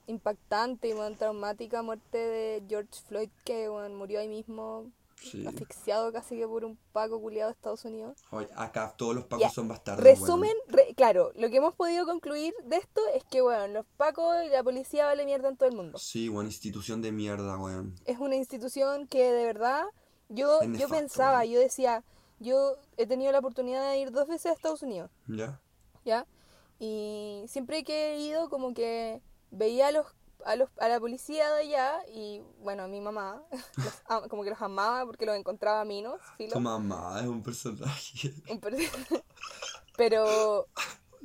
impactante y bueno, traumática muerte de George Floyd, que murió ahí mismo, sí. asfixiado casi que por un paco culiado de Estados Unidos. Oye, acá todos los pacos son bastardos. Resumen, re- claro, lo que hemos podido concluir de esto es que, bueno, los pacos y la policía vale mierda en todo el mundo. Sí, buena institución de mierda, weón. Es una institución que de verdad, yo, yo pensaba, yo decía, yo he tenido la oportunidad de ir dos veces a Estados Unidos. ¿Ya? ¿ya? Y siempre que he ido como que veía a los a los a la policía de allá y bueno, a mi mamá [LAUGHS] los como que los amaba porque los encontraba minos, filo. Tu mamá es un personaje. [LAUGHS] Un per- [LAUGHS] pero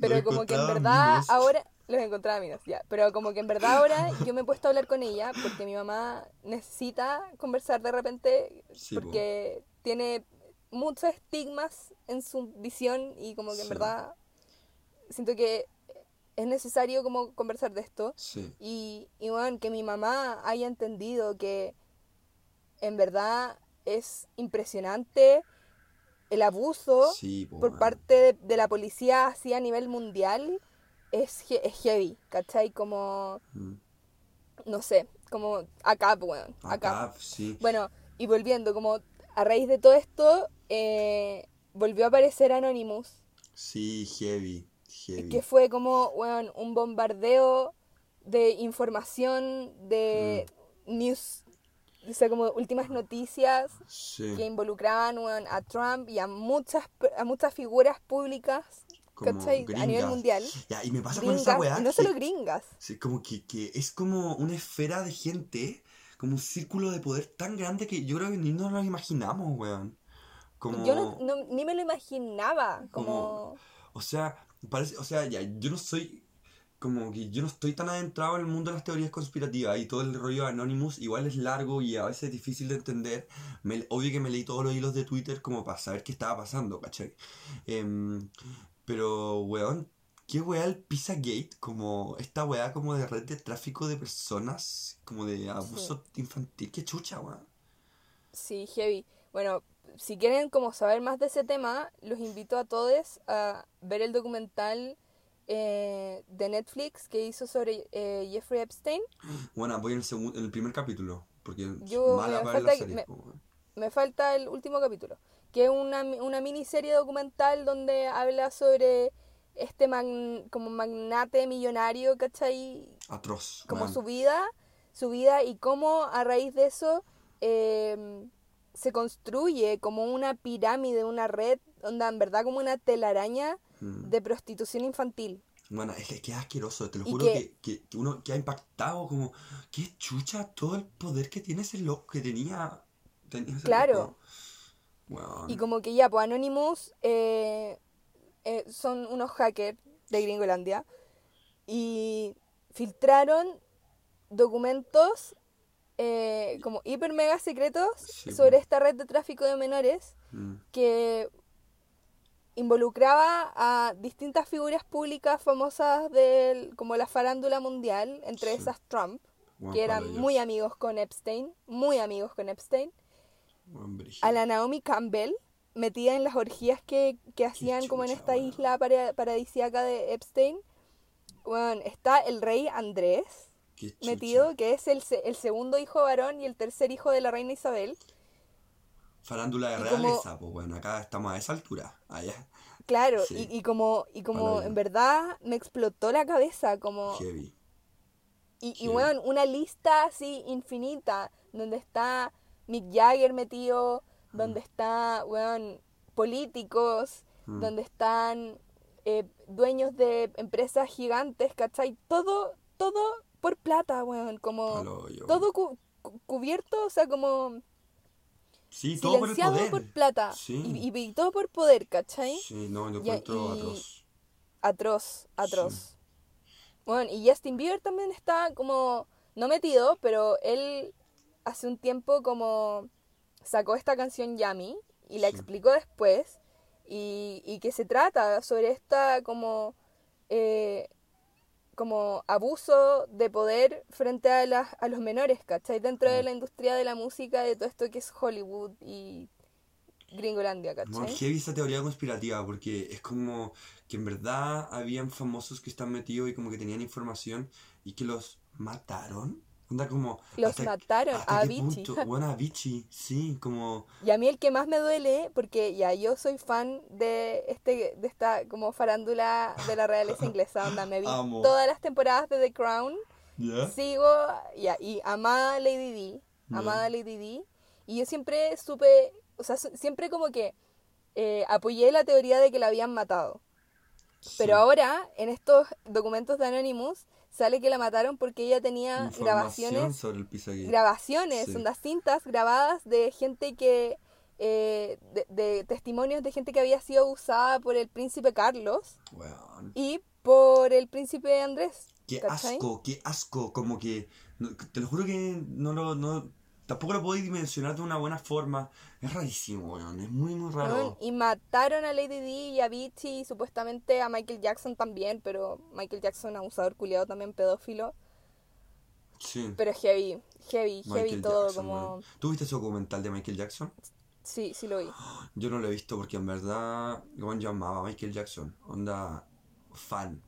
pero Los como que en verdad minos. ahora los encontraba minos, ya, pero como que en verdad ahora yo me he puesto a hablar con ella porque mi mamá necesita conversar de repente Sí, po. porque tiene muchos estigmas en su visión y como que en Sí. verdad siento que es necesario como conversar de esto Sí. y, y bueno, que mi mamá haya entendido que en verdad es impresionante el abuso Sí, po, por parte de, de la policía así a nivel mundial es, es heavy, ¿cachai? Como, Mm. no sé, como acá, acá. Acá, sí. Bueno, y volviendo, como a raíz de todo esto, eh, volvió a aparecer Anonymous, Sí, heavy. Heavy. que fue como, weón, un bombardeo de información, de Mm. news, o sea, como últimas noticias Sí. que involucraban a Trump y a muchas, a muchas figuras públicas. A nivel mundial. Ya, y me pasa con Gringas, esa weá. no que- solo gringas. Sí, como que, que es como una esfera de gente, como un círculo de poder tan grande que yo creo que ni nos lo imaginamos, weón. Como, Yo no, no- ni me lo imaginaba, como... Como- o sea, parece, o sea, ya, yo no soy, como que yo no estoy tan adentrado en el mundo de las teorías conspirativas y todo el rollo de Anonymous igual es largo y a veces es difícil de entender. Me- obvio que me leí todos los hilos de Twitter como para saber qué estaba pasando, ¿cachai? Em, pero, weón, ¿qué weá el Pizzagate? Como esta weá como de red de tráfico de personas, como de abuso infantil. Qué chucha, weón. Sí, heavy. Bueno, si quieren como saber más de ese tema, los invito a todos a ver el documental eh, de Netflix que hizo sobre eh, Jeffrey Epstein. [GASPS] Bueno, voy en el, segun- en el primer capítulo, porque Yo, mala me para la falta que- serie. me- falta el último capítulo, que es una, una miniserie documental donde habla sobre este magn- como magnate millonario, ¿cachai? Atroz. como weón. su vida, su vida y cómo a raíz de eso eh, se construye como una pirámide, una red, onda, en verdad como una telaraña Mm. de prostitución infantil. Bueno, es que, que es asqueroso, te lo Y juro que- que, que, uno que ha impactado como, qué chucha todo el poder que tiene ese loco que tenía. tenía ese Claro. Weón. Y como que ya, pues Anonymous eh, eh, son unos hackers de Gringolandia y filtraron documentos eh, como hiper mega secretos Sí, sobre esta red de tráfico de menores Mm. que involucraba a distintas figuras públicas famosas del como la farándula mundial, entre Sí. esas Trump, que eran muy amigos con Epstein, muy amigos con Epstein, a la Naomi Campbell, metida en las orgías que, que hacían como en esta isla para- paradisíaca de Epstein. Bueno, está el rey Andrés. Metido, que es el, el segundo hijo varón y el tercer hijo de la reina Isabel. Farándula de Y como- realeza, pues bueno, acá estamos a esa altura. Allá, Claro, Sí. y, y como, y como en verdad me explotó la cabeza, como... heavy. Y, bueno, una lista así infinita, donde está Mick Jagger metido, donde está, weón, políticos, Mm. donde están eh, dueños de empresas gigantes, ¿cachai? Todo, todo por plata, weón, como todo cu- cu- cubierto, o sea, como Sí, todo por el poder. por plata. Sí. Y, y- y todo por poder, ¿cachai? Sí, no, Ya, encuentro y- atroz. Atroz, atroz. Bueno, y Justin Bieber también está como, no metido, pero él hace un tiempo como sacó esta canción Yummy y la Sí. explicó después y, y que se trata sobre esta como, eh, como abuso de poder frente a, las, a los menores, ¿cachai? Dentro de Mm. la industria de la música, de todo esto que es Hollywood y Gringolandia, Bueno, ¿cachai? heavy esa teoría conspirativa, porque es como que en verdad habían famosos que están metidos y como que tenían información y que los mataron. Como... Los mataron ¿hasta a Avicii. [LAUGHS] Bueno, Avicii, sí, como... Y a mí el que más me duele, porque ya yo soy fan de este de esta como farándula de la realeza inglesa, onda, me vi [LAUGHS] Amo. todas las temporadas de The Crown, ¿Ya? sigo y amada Lady D, Ya. amada Lady D, y yo siempre supe, o sea, siempre como que eh, apoyé la teoría de que la habían matado. Pero Sí. ahora, en estos documentos de Anonymous, sale que la mataron porque ella tenía grabaciones sobre el Pizzagate. grabaciones, Sí. unas cintas grabadas de gente que, eh, de, de testimonios de gente que había sido abusada por el príncipe Carlos Weón. y por el príncipe Andrés. Qué ¿cachai? asco, qué asco, como que... te lo juro que no lo... No, tampoco lo podéis dimensionar de una buena forma. Es rarísimo, weón, es muy, muy raro. Y mataron a Lady Di y a Avicii y supuestamente a Michael Jackson también, pero Michael Jackson abusador culiado también pedófilo. Sí. Pero heavy, heavy, heavy Michael todo Jackson, como... ¿Tú viste ese documental de Michael Jackson? Sí, sí lo vi. Yo no lo he visto porque en verdad, yo amaba a Michael Jackson, onda fan.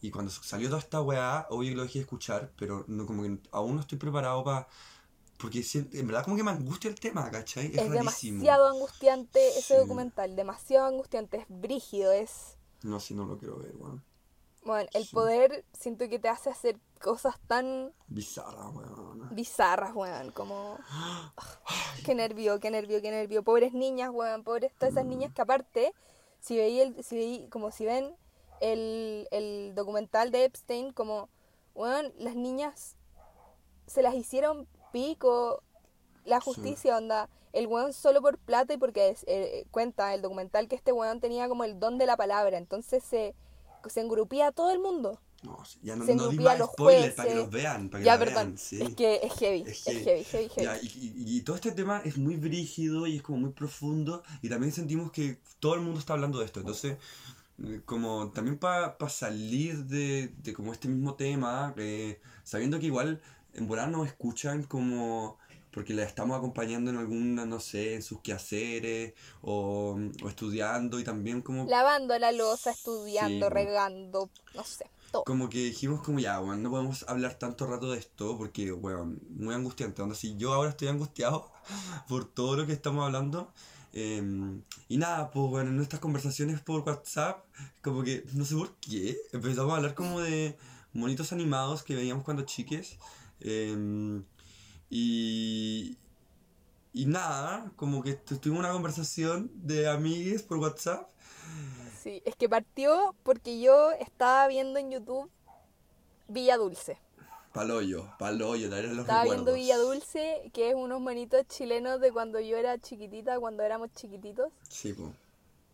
Y cuando salió toda esta weá, obvio que lo dejé de escuchar, pero no, como que aún no estoy preparado para... Porque en verdad como que me angustia el tema, ¿cachai? Es, Es rarísimo. demasiado angustiante ese Sí. documental, demasiado angustiante, es brígido, es... No, si no lo quiero ver, weón. Bueno, el Sí. poder siento que te hace hacer cosas tan Bizarra, weón. bizarras, weón, como... [GASPS] Qué nervio, qué nervio, qué nervio. Pobres niñas, weón, pobres todas esas niñas que aparte, si veí el, si veí, como si ven el, el documental de Epstein, como, weón, las niñas se las hicieron pico, la Sí. justicia, onda, el weón solo por plata y porque es- eh, cuenta el documental que este weón tenía como el don de la palabra, entonces se, se engrupía a todo el mundo. No, sí, ya no, Se no di más los spoilers para que jueces. los vean, para que Ya, la perdón, vean, sí. es que es heavy, Es es heavy. heavy, heavy, heavy. Ya, y, y- y todo este tema es muy brígido y es como muy profundo y también sentimos que todo el mundo está hablando de esto. Entonces, eh, como también para salir de, de como este mismo tema, eh, sabiendo que igual en volar nos escuchan como porque la estamos acompañando en alguna, no sé, en sus quehaceres o, o estudiando y también como... Lavando la losa, estudiando, Sí, po. regando, no sé, todo. Como que dijimos como ya, weón, no podemos hablar tanto rato de esto porque, weón, muy angustiante. Onda, si yo ahora estoy angustiado [LAUGHS] por todo lo que estamos hablando. eh, y nada, pues bueno, en nuestras conversaciones por WhatsApp, como que, no sé por qué, empezamos a hablar como de monitos animados que veíamos cuando chiques. Eh, y, y nada, como que tu- tuvimos una conversación de amigues por WhatsApp. Sí, es que partió porque yo estaba viendo en YouTube Villa Dulce. Paloyo, paloyo, traer los Estaba viendo. Villa Dulce, que es unos monitos chilenos de cuando yo era chiquitita, cuando éramos chiquititos. Sí, pues.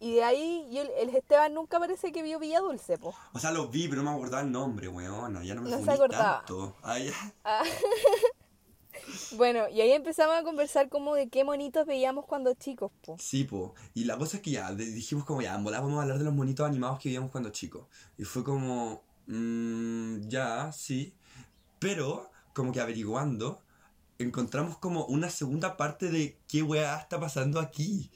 Y de ahí, yo, el Esteban nunca parece que vio Villa Dulce, po. O sea, los vi, pero no me acordaba el nombre, weón. Ya no me No se acordaba. tanto. Ya. Ah. [LAUGHS] bueno, y ahí empezamos a conversar como de qué monitos veíamos cuando chicos, po. Sí, po. Y la cosa es que ya, dijimos como ya, en volada vamos a hablar de los monitos animados que veíamos cuando chicos. Y fue como, mm, ya, sí. Pero, como que averiguando, encontramos como una segunda parte de qué weá está pasando aquí.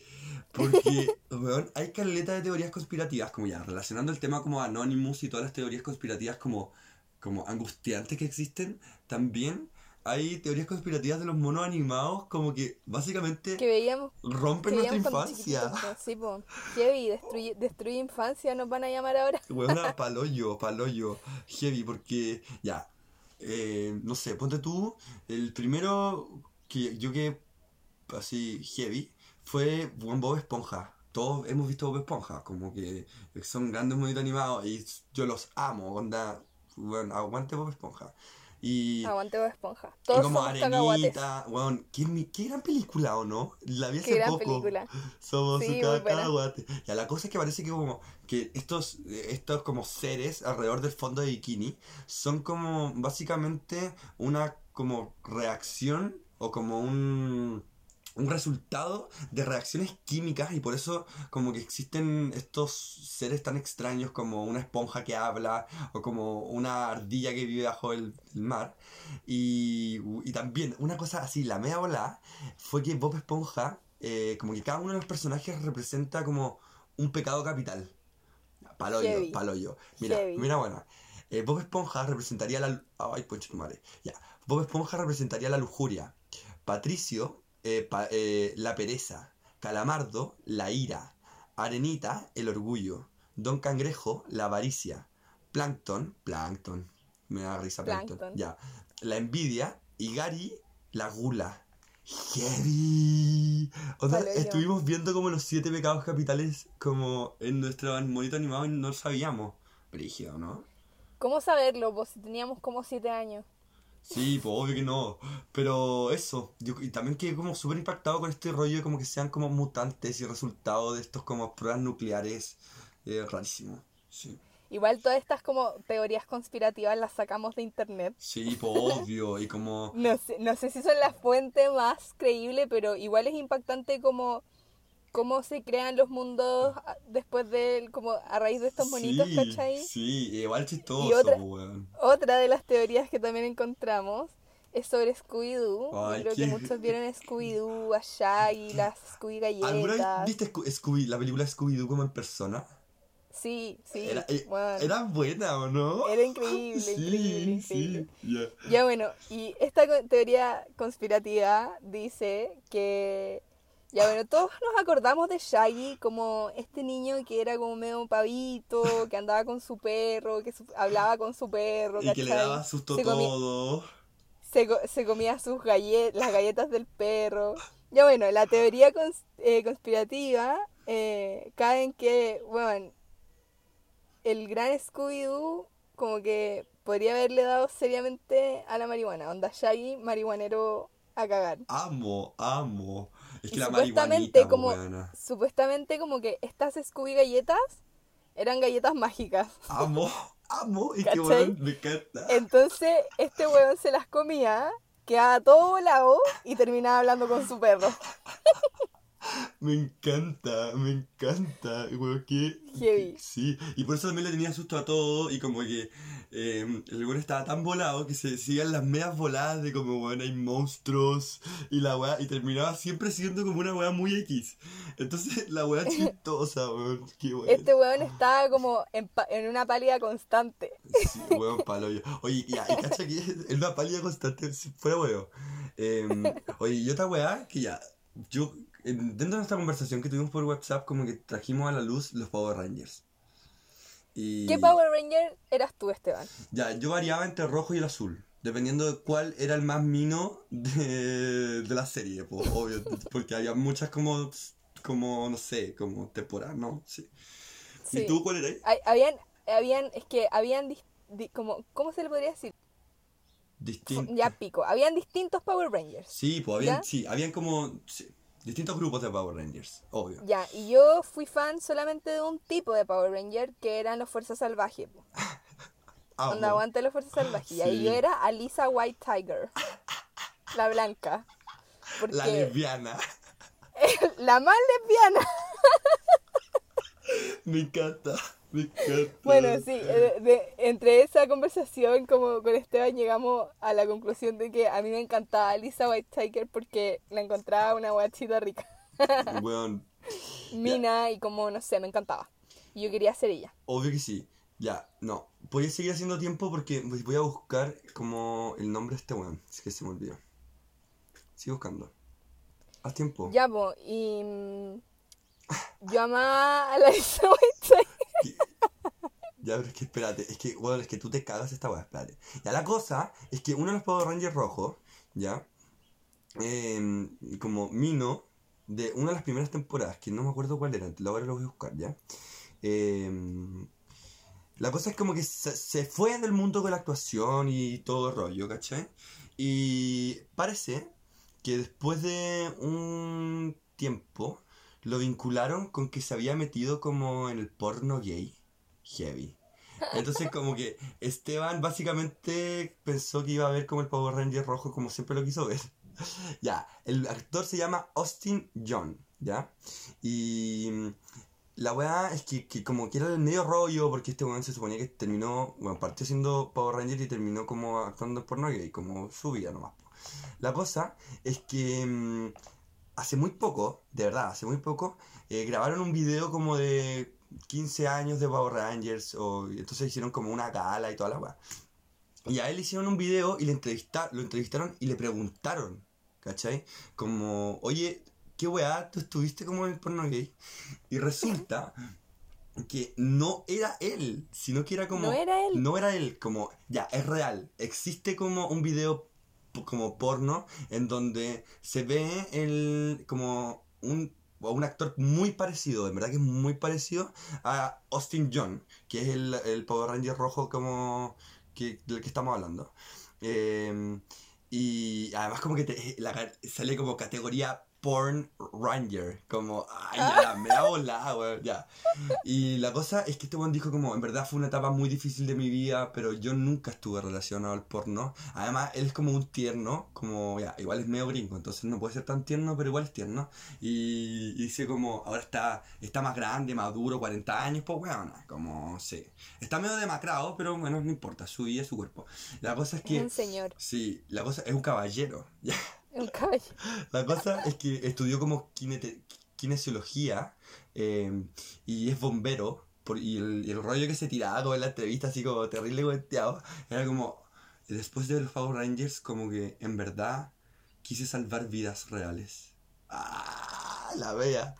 Porque, [LAUGHS] weón, hay caleta de teorías conspirativas, como ya, relacionando el tema como Anonymous y todas las teorías conspirativas como, como angustiantes que existen, también hay teorías conspirativas de los monos animados como que básicamente Que veíamos. rompen que nuestra infancia. Sí, po. Heavy, destruye, destruye infancia, nos van a llamar ahora. Weona, [LAUGHS] paloyo, paloyo, heavy, porque ya, eh, no sé, ponte tú, el primero que yo que así heavy fue Buen Bob Esponja. Todos hemos visto Bob Esponja, como que son grandes monitos animados y yo los amo, onda, bueno, aguante Bob Esponja. Y, Aguante Bob Esponja. y como somos. Arenita, weón, ¿qué, qué gran película, ¿o no? La vi hace Qué gran poco. película. [LAUGHS] Somos Sí, cacahuate. Ya, la cosa es que parece que como que estos, estos como seres alrededor del fondo de bikini son como básicamente una como reacción o como un, un resultado de reacciones químicas y por eso como que existen estos seres tan extraños como una esponja que habla o como una ardilla que vive bajo el, el mar. Y, y también una cosa así, la media volada, fue que Bob Esponja, eh, como que cada uno de los personajes representa como un pecado capital. Paloyo, paloyo. Mira, mira, bueno. eh, Bob Esponja representaría la... Ay, pues tu madre. Ya. Bob Esponja representaría la lujuria. Patricio, eh, pa- eh, la pereza. Calamardo, la ira. Arenita, el orgullo. Don Cangrejo, la avaricia. Plankton, Plankton. Me da risa Plankton. Plankton. Ya. La envidia. Y Gary, la gula. Heavy. O sea, yo. estuvimos viendo como los siete pecados capitales como en nuestro monito animado y no lo sabíamos. Brígido, ¿no? ¿Cómo saberlo? Pues si teníamos como siete años. Sí, pues obvio que no. Pero eso. Yo, y también quedé como súper impactado con este rollo de como que sean como mutantes y resultado de estos como pruebas nucleares. Eh, rarísimo. Sí. Igual todas estas como teorías conspirativas las sacamos de internet. Sí, pues [LAUGHS] obvio. Y como. No sé, no sé si son la fuente más creíble, pero igual es impactante como cómo se crean los mundos después de como a raíz de estos monitos, sí, ¿cachai? Sí, igual chistoso, Y otra- de las teorías que también encontramos es sobre Scooby-Doo. Creo qué- que muchos vieron Scooby-Doo, a Shaggy, las Scooby ¿Alguna vez galletas. viste Sco- Scooby, la película Scooby-Doo como en persona? Sí, sí. Era, eh, bueno, era buena, ¿o no? Era increíble, [LAUGHS] sí, increíble, increíble. Sí, ya. Ya bueno, y esta teoría conspirativa dice que, ya bueno, todos nos acordamos de Shaggy como este niño que era como medio pavito, que andaba con su perro, que su- hablaba con su perro, Y que le daba susto Se todo. se, co- se comía sus galletas, las galletas del perro. Ya bueno, la teoría cons- eh, conspirativa eh, cae en que, bueno, el gran Scooby-Doo como que podría haberle dado seriamente a la marihuana. Onda Shaggy, marihuanero a cagar. Amo, amo. Es que Y la supuestamente como, weona. supuestamente como que estas Scooby galletas eran galletas mágicas. Amo, amo. Que, ¿Cachai? weón, me encanta. Entonces este weón se las comía, quedaba todo volado y terminaba hablando con su perro. [LAUGHS] Me encanta, me encanta. Weón, que... Heavy. Sí, y por eso también le tenía susto a todo y como que eh, el weón estaba tan volado que se decían las medias voladas de como, weón, hay monstruos y la weá, y terminaba siempre siendo como una weá muy X. Entonces [LAUGHS] la weá [LAUGHS] chistosa, weón, qué weón. Este weón estaba como en, pa- en una pálida constante. Sí, weón, palo yo. Oye, ya, y cacha que [LAUGHS] es una pálida constante, fuera weón. Eh, oye, y otra weá que ya, yo, en- dentro de nuestra conversación que tuvimos por WhatsApp, como que trajimos a la luz los Power Rangers. Y... ¿Qué Power Ranger eras tú, Esteban? Ya, yo variaba entre el rojo y el azul, dependiendo de cuál era el más mino de, de la serie, po, obvio, porque había muchas como, como, no sé, como temporadas, ¿no? Sí. ¿Y tú cuál eras? Habían, habían, es que habían, di- como, ¿cómo se le podría decir? Distinto. Ya pico. Habían distintos Power Rangers. Sí, pues habían, ¿Ya? sí, habían como sí, distintos grupos de Power Rangers, obvio. Ya, y yo fui fan solamente de un tipo de Power Ranger que eran los Fuerzas Salvajes. [LAUGHS] Amo. Onda, aguante los Fuerzas Salvajes. Y ahí Sí. yo era Alisa White Tiger. [LAUGHS] La blanca. Porque La lesbiana. [LAUGHS] la más lesbiana. Me encanta. Bueno, sí, eh, de- entre esa conversación como con Esteban llegamos a la conclusión de que a mí me encantaba Lisa White porque la encontraba una guachita rica, [LAUGHS] Weón, mina y como, no sé, me encantaba. Y yo quería ser ella. obvio que sí. Ya, no. Voy a seguir haciendo tiempo porque voy a buscar como el nombre de este weón. Es que se me olvidó. Sigo buscando. Haz tiempo. Ya, po, y mm, yo amaba a la Lisa White Ya, pero es que espérate, es que, weón, es que tú te cagas esta weá, espérate. Ya, la cosa es que uno de los Power Rangers rojos, ya, em, como Mino, de una de las primeras temporadas, que no me acuerdo cuál era, ahora lo voy a buscar, ya. Em, la cosa es como que se, se fue del mundo con la actuación y todo el rollo, ¿cachai? Y parece que después de un tiempo lo vincularon con que se había metido como en el porno gay heavy. Entonces como que Esteban básicamente pensó que iba a ver como el Power Ranger rojo como siempre lo quiso ver. [LAUGHS] Ya, el actor se llama Austin John, ¿ya? Y la weá es que, que como que era el medio rollo, porque este weón se suponía que terminó, bueno, partió siendo Power Ranger y terminó como actuando en porno gay, como su vida nomás. La cosa es que mm, hace muy poco, de verdad, hace muy poco, eh, grabaron un video como de 15 años de Power Rangers, o, entonces hicieron como una gala y toda la weá. Y a él le hicieron un video y le entrevista, lo entrevistaron y le preguntaron, ¿cachai? Como, oye, ¿qué weá? ¿Tú estuviste como en el porno gay? Y resulta que no era él, sino que era como... No era él. No era él, como, ya, es real. Existe como un video como porno en donde se ve el, como un, un actor muy parecido, en verdad que es muy parecido a Austin John, que es el, el Power Ranger rojo como que, del que estamos hablando. Eh, y además como que te- sale como categoría Porn Ranger, como, ay, ya, me ha volado, weón, ya. Y la cosa es que este buen dijo como, en verdad fue una etapa muy difícil de mi vida, pero yo nunca estuve relacionado al porno. Además, él es como un tierno, como, ya, igual es medio gringo, entonces no puede ser tan tierno, pero igual es tierno. Y, y dice como, ahora está, está más grande, maduro, 40 años, pues weón, como, sí. Está medio demacrado, pero bueno, no importa, su vida, su cuerpo. La cosa es Es que, un señor, sí, la cosa es un caballero, ya. [LAUGHS] un caballo. La cosa es que estudió como kinete- kinesiología eh, y es bombero. por- y, el, y el rollo que se tiraba como en la entrevista, así como terrible golpeado, era como, después de los Power Rangers, como que en verdad quise salvar vidas reales. ¡Ah! La vea.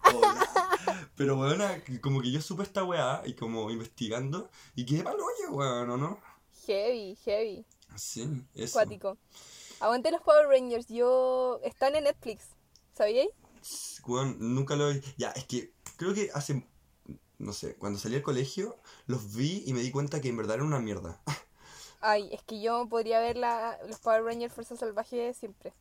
Pero bueno, como que yo supe esta weá y como investigando y quedé pa'l hoyo, weón, ¿o no? Heavy, heavy, Sí, eso. cuático. Aguante los Power Rangers, yo... Están en Netflix, ¿sabíais? Weón, nunca lo vi. Ya, es que creo que hace. No sé, cuando salí al colegio, los vi y me di cuenta que en verdad era una mierda. [LAUGHS] Ay, es que yo podría ver la, los Power Rangers Fuerza Salvaje siempre.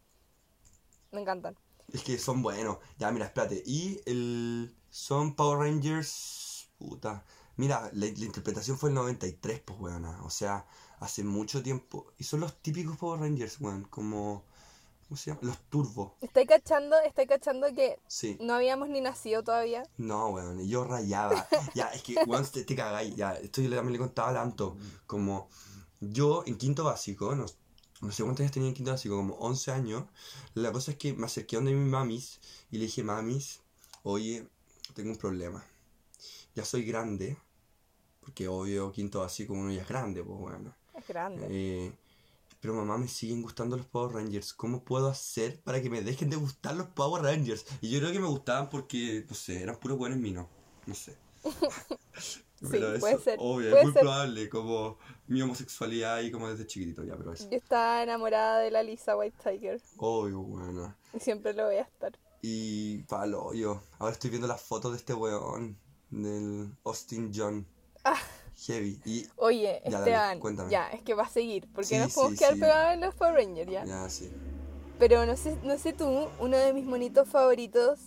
Me encantan. Es que son buenos. Ya, mira, espérate. Y el. Son Power Rangers. Puta. Mira, la, la interpretación fue el 93, pues, weona. O sea, hace mucho tiempo. Y son los típicos Power Rangers, weón. Como. ¿Cómo se llama? Los Turbo. Estoy cachando, estoy cachando que Sí. no habíamos ni nacido todavía. No, weón, yo rayaba. [LAUGHS] Ya, es que, weón, te, te cagáis. Ya, esto yo también le contaba tanto. Como yo en quinto básico, no, no sé cuántos años tenía en quinto básico, como 11 años. La cosa es que me acerqué donde mi mamis y le dije, mamis, oye, tengo un problema. Ya soy grande, porque obvio, quinto básico uno ya es grande, pues bueno. Es grande. Eh, pero mamá, me siguen gustando los Power Rangers. ¿Cómo puedo hacer para que me dejen de gustar los Power Rangers? Y yo creo que me gustaban porque, no sé, eran puros buenos minos. No sé. [LAUGHS] Pero puede ser, obvio, puede es muy ser. probable, como mi homosexualidad y como desde chiquitito ya, pero eso. Yo estaba enamorada de la Lisa White Tiger. Obvio, bueno. Y siempre lo voy a estar. Y palo, yo. Ahora estoy viendo las fotos de este weón, del Austin John. Ah. Heavy. Y Oye, Ya, dale, Esteban, cuéntame. ya, es que va a seguir. Porque Sí, nos podemos sí, quedar sí. pegados en los Power Rangers, ¿ya? ya, sí. Pero no sé, no sé tú, uno de mis monitos favoritos,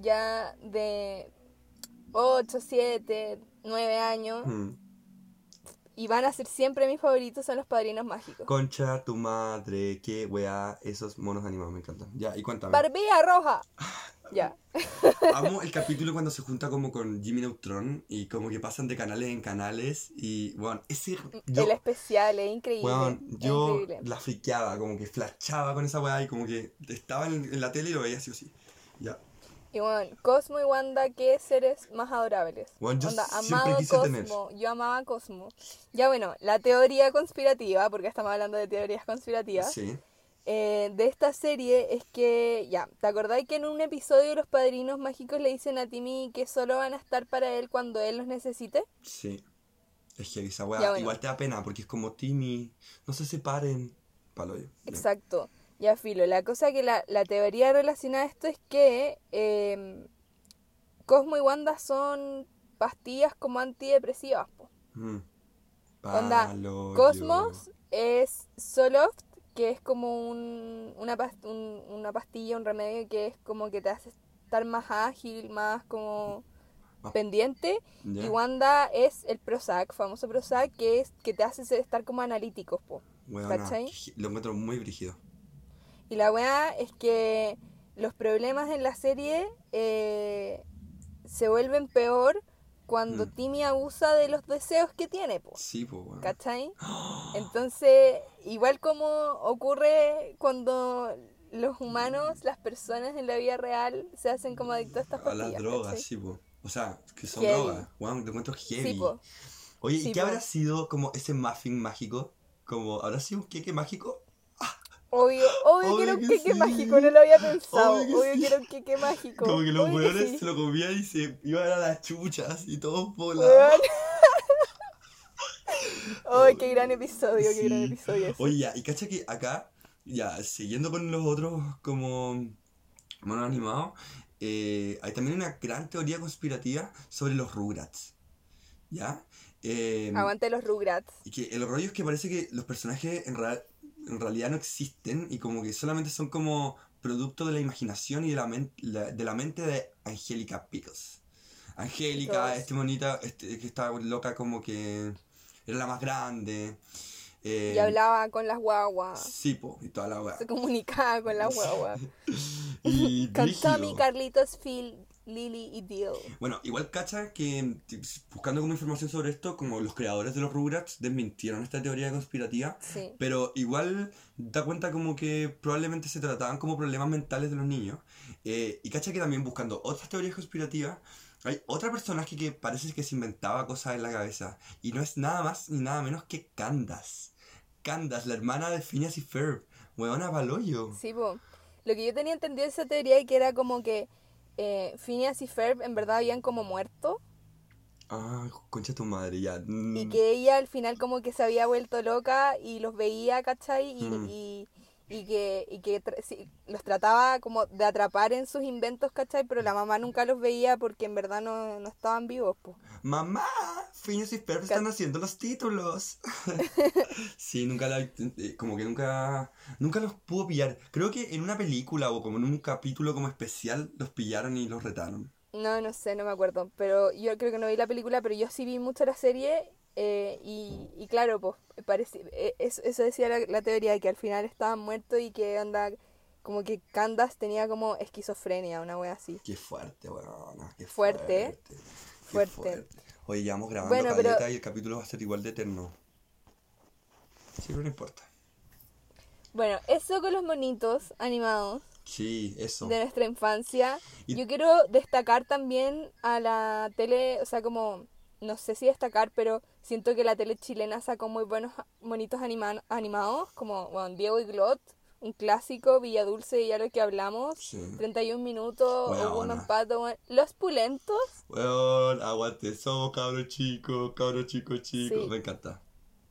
ya de 8, 7, 9 años, Mm. Y van a ser siempre mis favoritos, son los padrinos mágicos. Concha, tu madre, qué weá, esos monos animados me encantan. Ya, y cuéntame. Barbilla roja. Ya. [LAUGHS] Amo el capítulo cuando se junta como con Jimmy Neutron y como que pasan de canales en canales y, bueno, ese... Yo, el especial es increíble. es yo increíble. la friqueaba, como que flashaba con esa weá y como que estaba en, en la tele y lo veía así o sí. Ya. Y bueno, Cosmo y Wanda, qué seres más adorables. Bueno, yo siempre amado Cosmo. tener. Yo amaba a Cosmo. Ya bueno, la teoría conspirativa, porque estamos hablando de teorías conspirativas, Sí. eh, de esta serie es que, ya, ¿te acordáis que en un episodio los padrinos mágicos le dicen a Timmy que solo van a estar para él cuando él los necesite? Sí. Es que esa weá bueno. igual te da pena porque es como Timmy, no se separen. Palo yo. Exacto. Ya, filo. La cosa que la, la teoría relacionada a esto es que eh, Cosmo y Wanda son pastillas como antidepresivas. po. Mm. Onda. Cosmos es Soloft, que es como un, una, un- una pastilla, un remedio que es como que te hace estar más ágil, más como Más- pendiente. Ya. Y Wanda es el Prozac, famoso Prozac, que es que te hace estar como analíticos, po. Lo encuentro muy brígido. Y la weá es que los problemas en la serie eh, se vuelven peor cuando Mm. Timmy abusa de los deseos que tiene, po. Sí, pues, weón. ¿Cachai? [GASPS] Entonces, igual como ocurre cuando los humanos, las personas en la vida real, se hacen como adictos a estas A pastillas. las drogas, ¿cachai? sí, pues. O sea, que son Heavy. drogas. Weón, te encuentro heavy. Sí, po. Oye, Sí, ¿y qué po. habrá sido como ese muffin mágico? Como, ¿habrá sido un queque mágico? Obvio, obvio, Obvio que era un que queque sí. mágico, no lo había pensado. Obvio Obvio que que, sí. era un queque mágico. Como que los Obvio sí. se lo comían y se iban a las chuchas y todos. Weón. [LAUGHS] Ay, qué gran episodio, qué gran episodio ese. Oye, ya, y cacha que acá, ya, siguiendo con los otros como monos animados, eh, hay también una gran teoría conspirativa sobre los Rugrats. ¿Ya? Eh, Aguante los Rugrats. y que el rollo es que parece que los personajes en, real- en realidad no existen y como que solamente son como producto de la imaginación y de la, men- la- de la mente de Angélica Pickles. Angélica, este monita, este, que estaba loca como que era la más grande. eh, Y hablaba con las guaguas. Sí, po, y toda la weá. Se comunicaba con las guaguas. [LAUGHS] Y [LAUGHS] brígido. Tommy, Carlitos, Phil, Lily y Dill. Bueno, igual cacha que buscando como información sobre esto, como los creadores de los Rugrats desmintieron esta teoría conspirativa, Sí. pero igual da cuenta como que probablemente se trataban como problemas mentales de los niños. Eh, y cacha que también buscando otras teorías conspirativas, hay otra personaje que parece que se inventaba cosas en la cabeza. Y no es nada más ni nada menos que Candace. Candace, la hermana de Phineas y Ferb. Huevona Baloyo. Sí, po. Lo que yo tenía entendido de esa teoría es que era como que eh, Phineas y Ferb en verdad habían como muerto Ah, concha tu madre, ya. y Mm, que ella al final como que se había vuelto loca y los veía, ¿cachai? Y, Mm. y, y que, y que tra- sí, los trataba como de atrapar en sus inventos, ¿cachai? Pero la mamá nunca los veía porque en verdad no, no estaban vivos, pues. Mamá, Phineas y Ferb están haciendo los títulos. [LAUGHS] sí, nunca la, eh, como que nunca, nunca los pudo pillar. Creo que en una película o como en un capítulo como especial los pillaron y los retaron. No, no sé, no me acuerdo. Pero yo creo que no vi la película, pero yo sí vi mucho la serie. Eh, y, y claro, pues, parece, eh, eso, eso decía la, la teoría, que al final estaban muertos y que onda, como que Candace tenía como esquizofrenia, una wea así. Qué fuerte, weón. Qué Fuerte. fuerte. Qué Fuerte. Oye, ya vamos grabando Bueno, pero- caleta y el capítulo va a ser igual de eterno. Sí, pero no importa. Bueno, eso con los monitos animados Sí, eso. de nuestra infancia. Y- Yo quiero destacar también a la tele, o sea, como, no sé si destacar, pero siento que la tele chilena sacó muy buenos monitos anima- animados, como bueno, Diego y Glot, un clásico, Villa Dulce, ya lo que hablamos, Sí. 31 minutos, onda. Mampato, weón. Los Pulentos, Weón, aguante, somos cabros chicos, cabros chicos, chicos. Sí. Me encanta.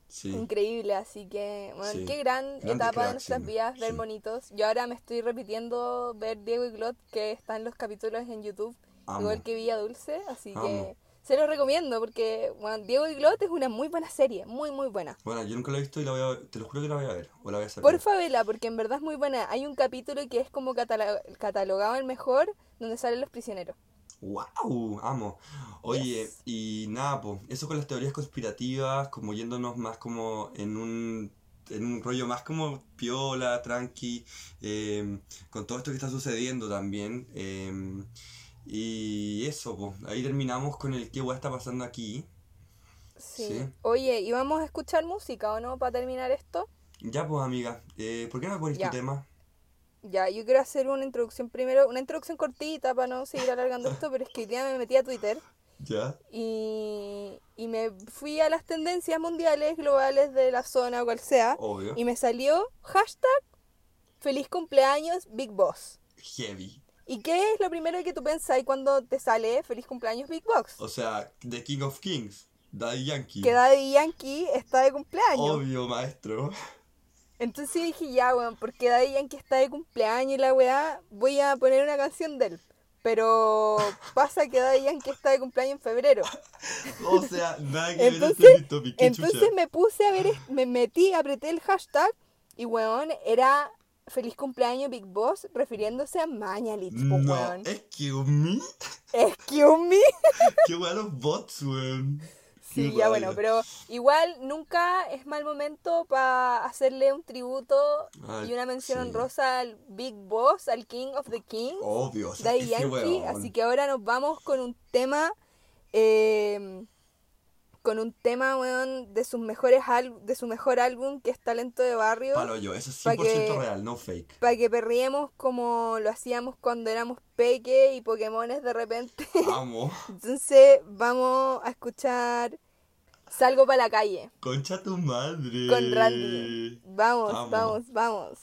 Sí. increíble, así que, bueno, qué gran Grande etapa de nuestras vidas ver Sí. monitos. Yo ahora me estoy repitiendo ver Diego y Glot, que están los capítulos en YouTube. Amo. igual que Villa Dulce, así Amo. que se los recomiendo porque bueno, Diego y Glot es una muy buena serie, muy muy buena. Bueno, yo nunca la he visto y la voy a te lo juro que la voy a ver. O la voy a saber. Porfa vela, porque en verdad es muy buena. Hay un capítulo que es como catalogado el mejor, donde salen los prisioneros. ¡Wow! Amo. Oye, Yes. y nada, pues, eso con las teorías conspirativas, como yéndonos más como en un, en un rollo más como piola, tranqui, eh, con todo esto que está sucediendo también. eh, Y eso, pues, ahí terminamos con el qué weá está pasando aquí. Sí. Sí. Oye, ¿y vamos a escuchar música o no para terminar esto? Ya, pues, amiga, eh, ¿por qué no pones tu tema? Ya, yo quiero hacer una introducción primero, una introducción cortita para no seguir alargando esto, pero es que hoy día me metí a Twitter [LAUGHS] Ya. y, y me fui a las tendencias mundiales, globales de la zona o cual sea, Obvio. y me salió hashtag feliz cumpleaños Big Boss. Heavy. ¿Y qué es lo primero que tú pensás cuando te sale feliz cumpleaños Big Boss? O sea, The King of Kings, Daddy Yankee. Que Daddy Yankee está de cumpleaños. Obvio, maestro. Entonces dije, ya, weón, porque Daddy Yankee está de cumpleaños y la weá, voy a poner una canción de él. Pero pasa que Daddy Yankee está de cumpleaños en febrero. [LAUGHS] O sea, nada que ver Entonces, qué entonces chucha. me puse a ver, me metí, apreté el hashtag y weón, era feliz cumpleaños Big Boss refiriéndose a Mañalich, po, No, weón. excuse me. Excuse me. [LAUGHS] Qué weá los bots, weón. Sí, Qué ya bueno, pero igual nunca es mal momento para hacerle un tributo Ay, y una mención sí. honrosa al Big Boss, al King of the Kings. Obvio, o sea, Yankee, weón. así que ahora nos vamos con un tema, eh, con un tema, weón, de sus mejores al- de su mejor álbum, que es Talento de Barrio, Palo yo, eso es Pa' 100% que- real, no fake. para que perriemos como lo hacíamos cuando éramos peque y Pokémones de repente. Amo. [LAUGHS] Entonces vamos a escuchar Salgo para la calle Concha tu madre. con Randy. Vamos, Amo. vamos, vamos.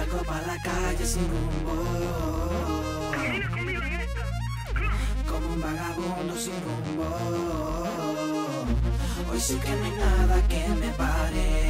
Salgo para la calle sin rumbo. Como un vagabundo sin rumbo. Hoy sí que no hay nada que me pare.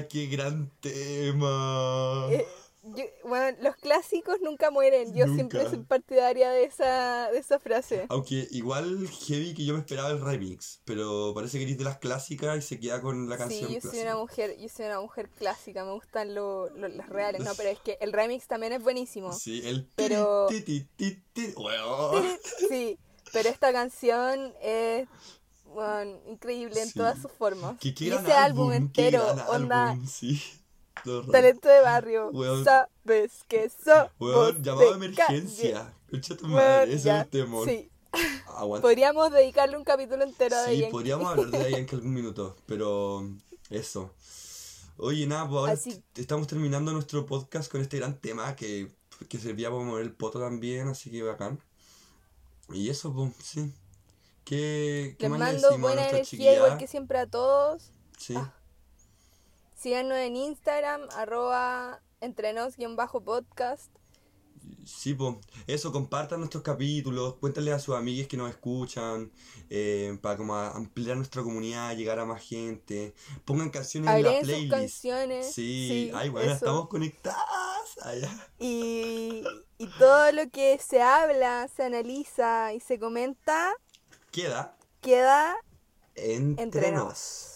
¡Ay, weona, qué gran tema! Eh, yo- bueno, los clásicos nunca mueren. Yo siempre soy partidaria de esa, de esa frase. Aunque igual heavy que yo me esperaba el remix, pero parece que eres de las clásicas y se queda con la canción Sí, yo soy una mujer, yo soy una mujer clásica, me gustan lo- lo- las reales, no, [LAUGHS] pero es que el remix también es buenísimo. Sí, el Pero- weón. [LAUGHS] Sí, pero esta canción es bueno, increíble en Sí. todas sus formas. Y ese álbum, entero, onda, álbum, sí. [LAUGHS] Talento de barrio, Weón. sabes que Weón, llamado de emergencia. Concha tu madre, ese es el temor. Sí, Aguanta. podríamos dedicarle un capítulo entero a Sí, podríamos hablar de en algún minuto, pero eso. Oye, nada, pues ahora Así- t- estamos terminando nuestro podcast con este gran tema que, que servía para mover el poto también, así que bacán. Y eso, pues, sí. ¿Qué, qué Les mando buena energía, igual que siempre a todos. Sí, Ah. Síganos en Instagram, arroba entrenos-podcast. sí, pues. Eso, compartan nuestros capítulos, cuéntenle a sus amigues que nos escuchan, eh, para como ampliar nuestra comunidad, llegar a más gente. Pongan canciones en la Agreguen sus playlist. canciones. Sí, ay, bueno, eso. estamos conectadas. Allá. Y, y todo lo que se habla, se analiza y se comenta Queda queda entre, entre nos. nos.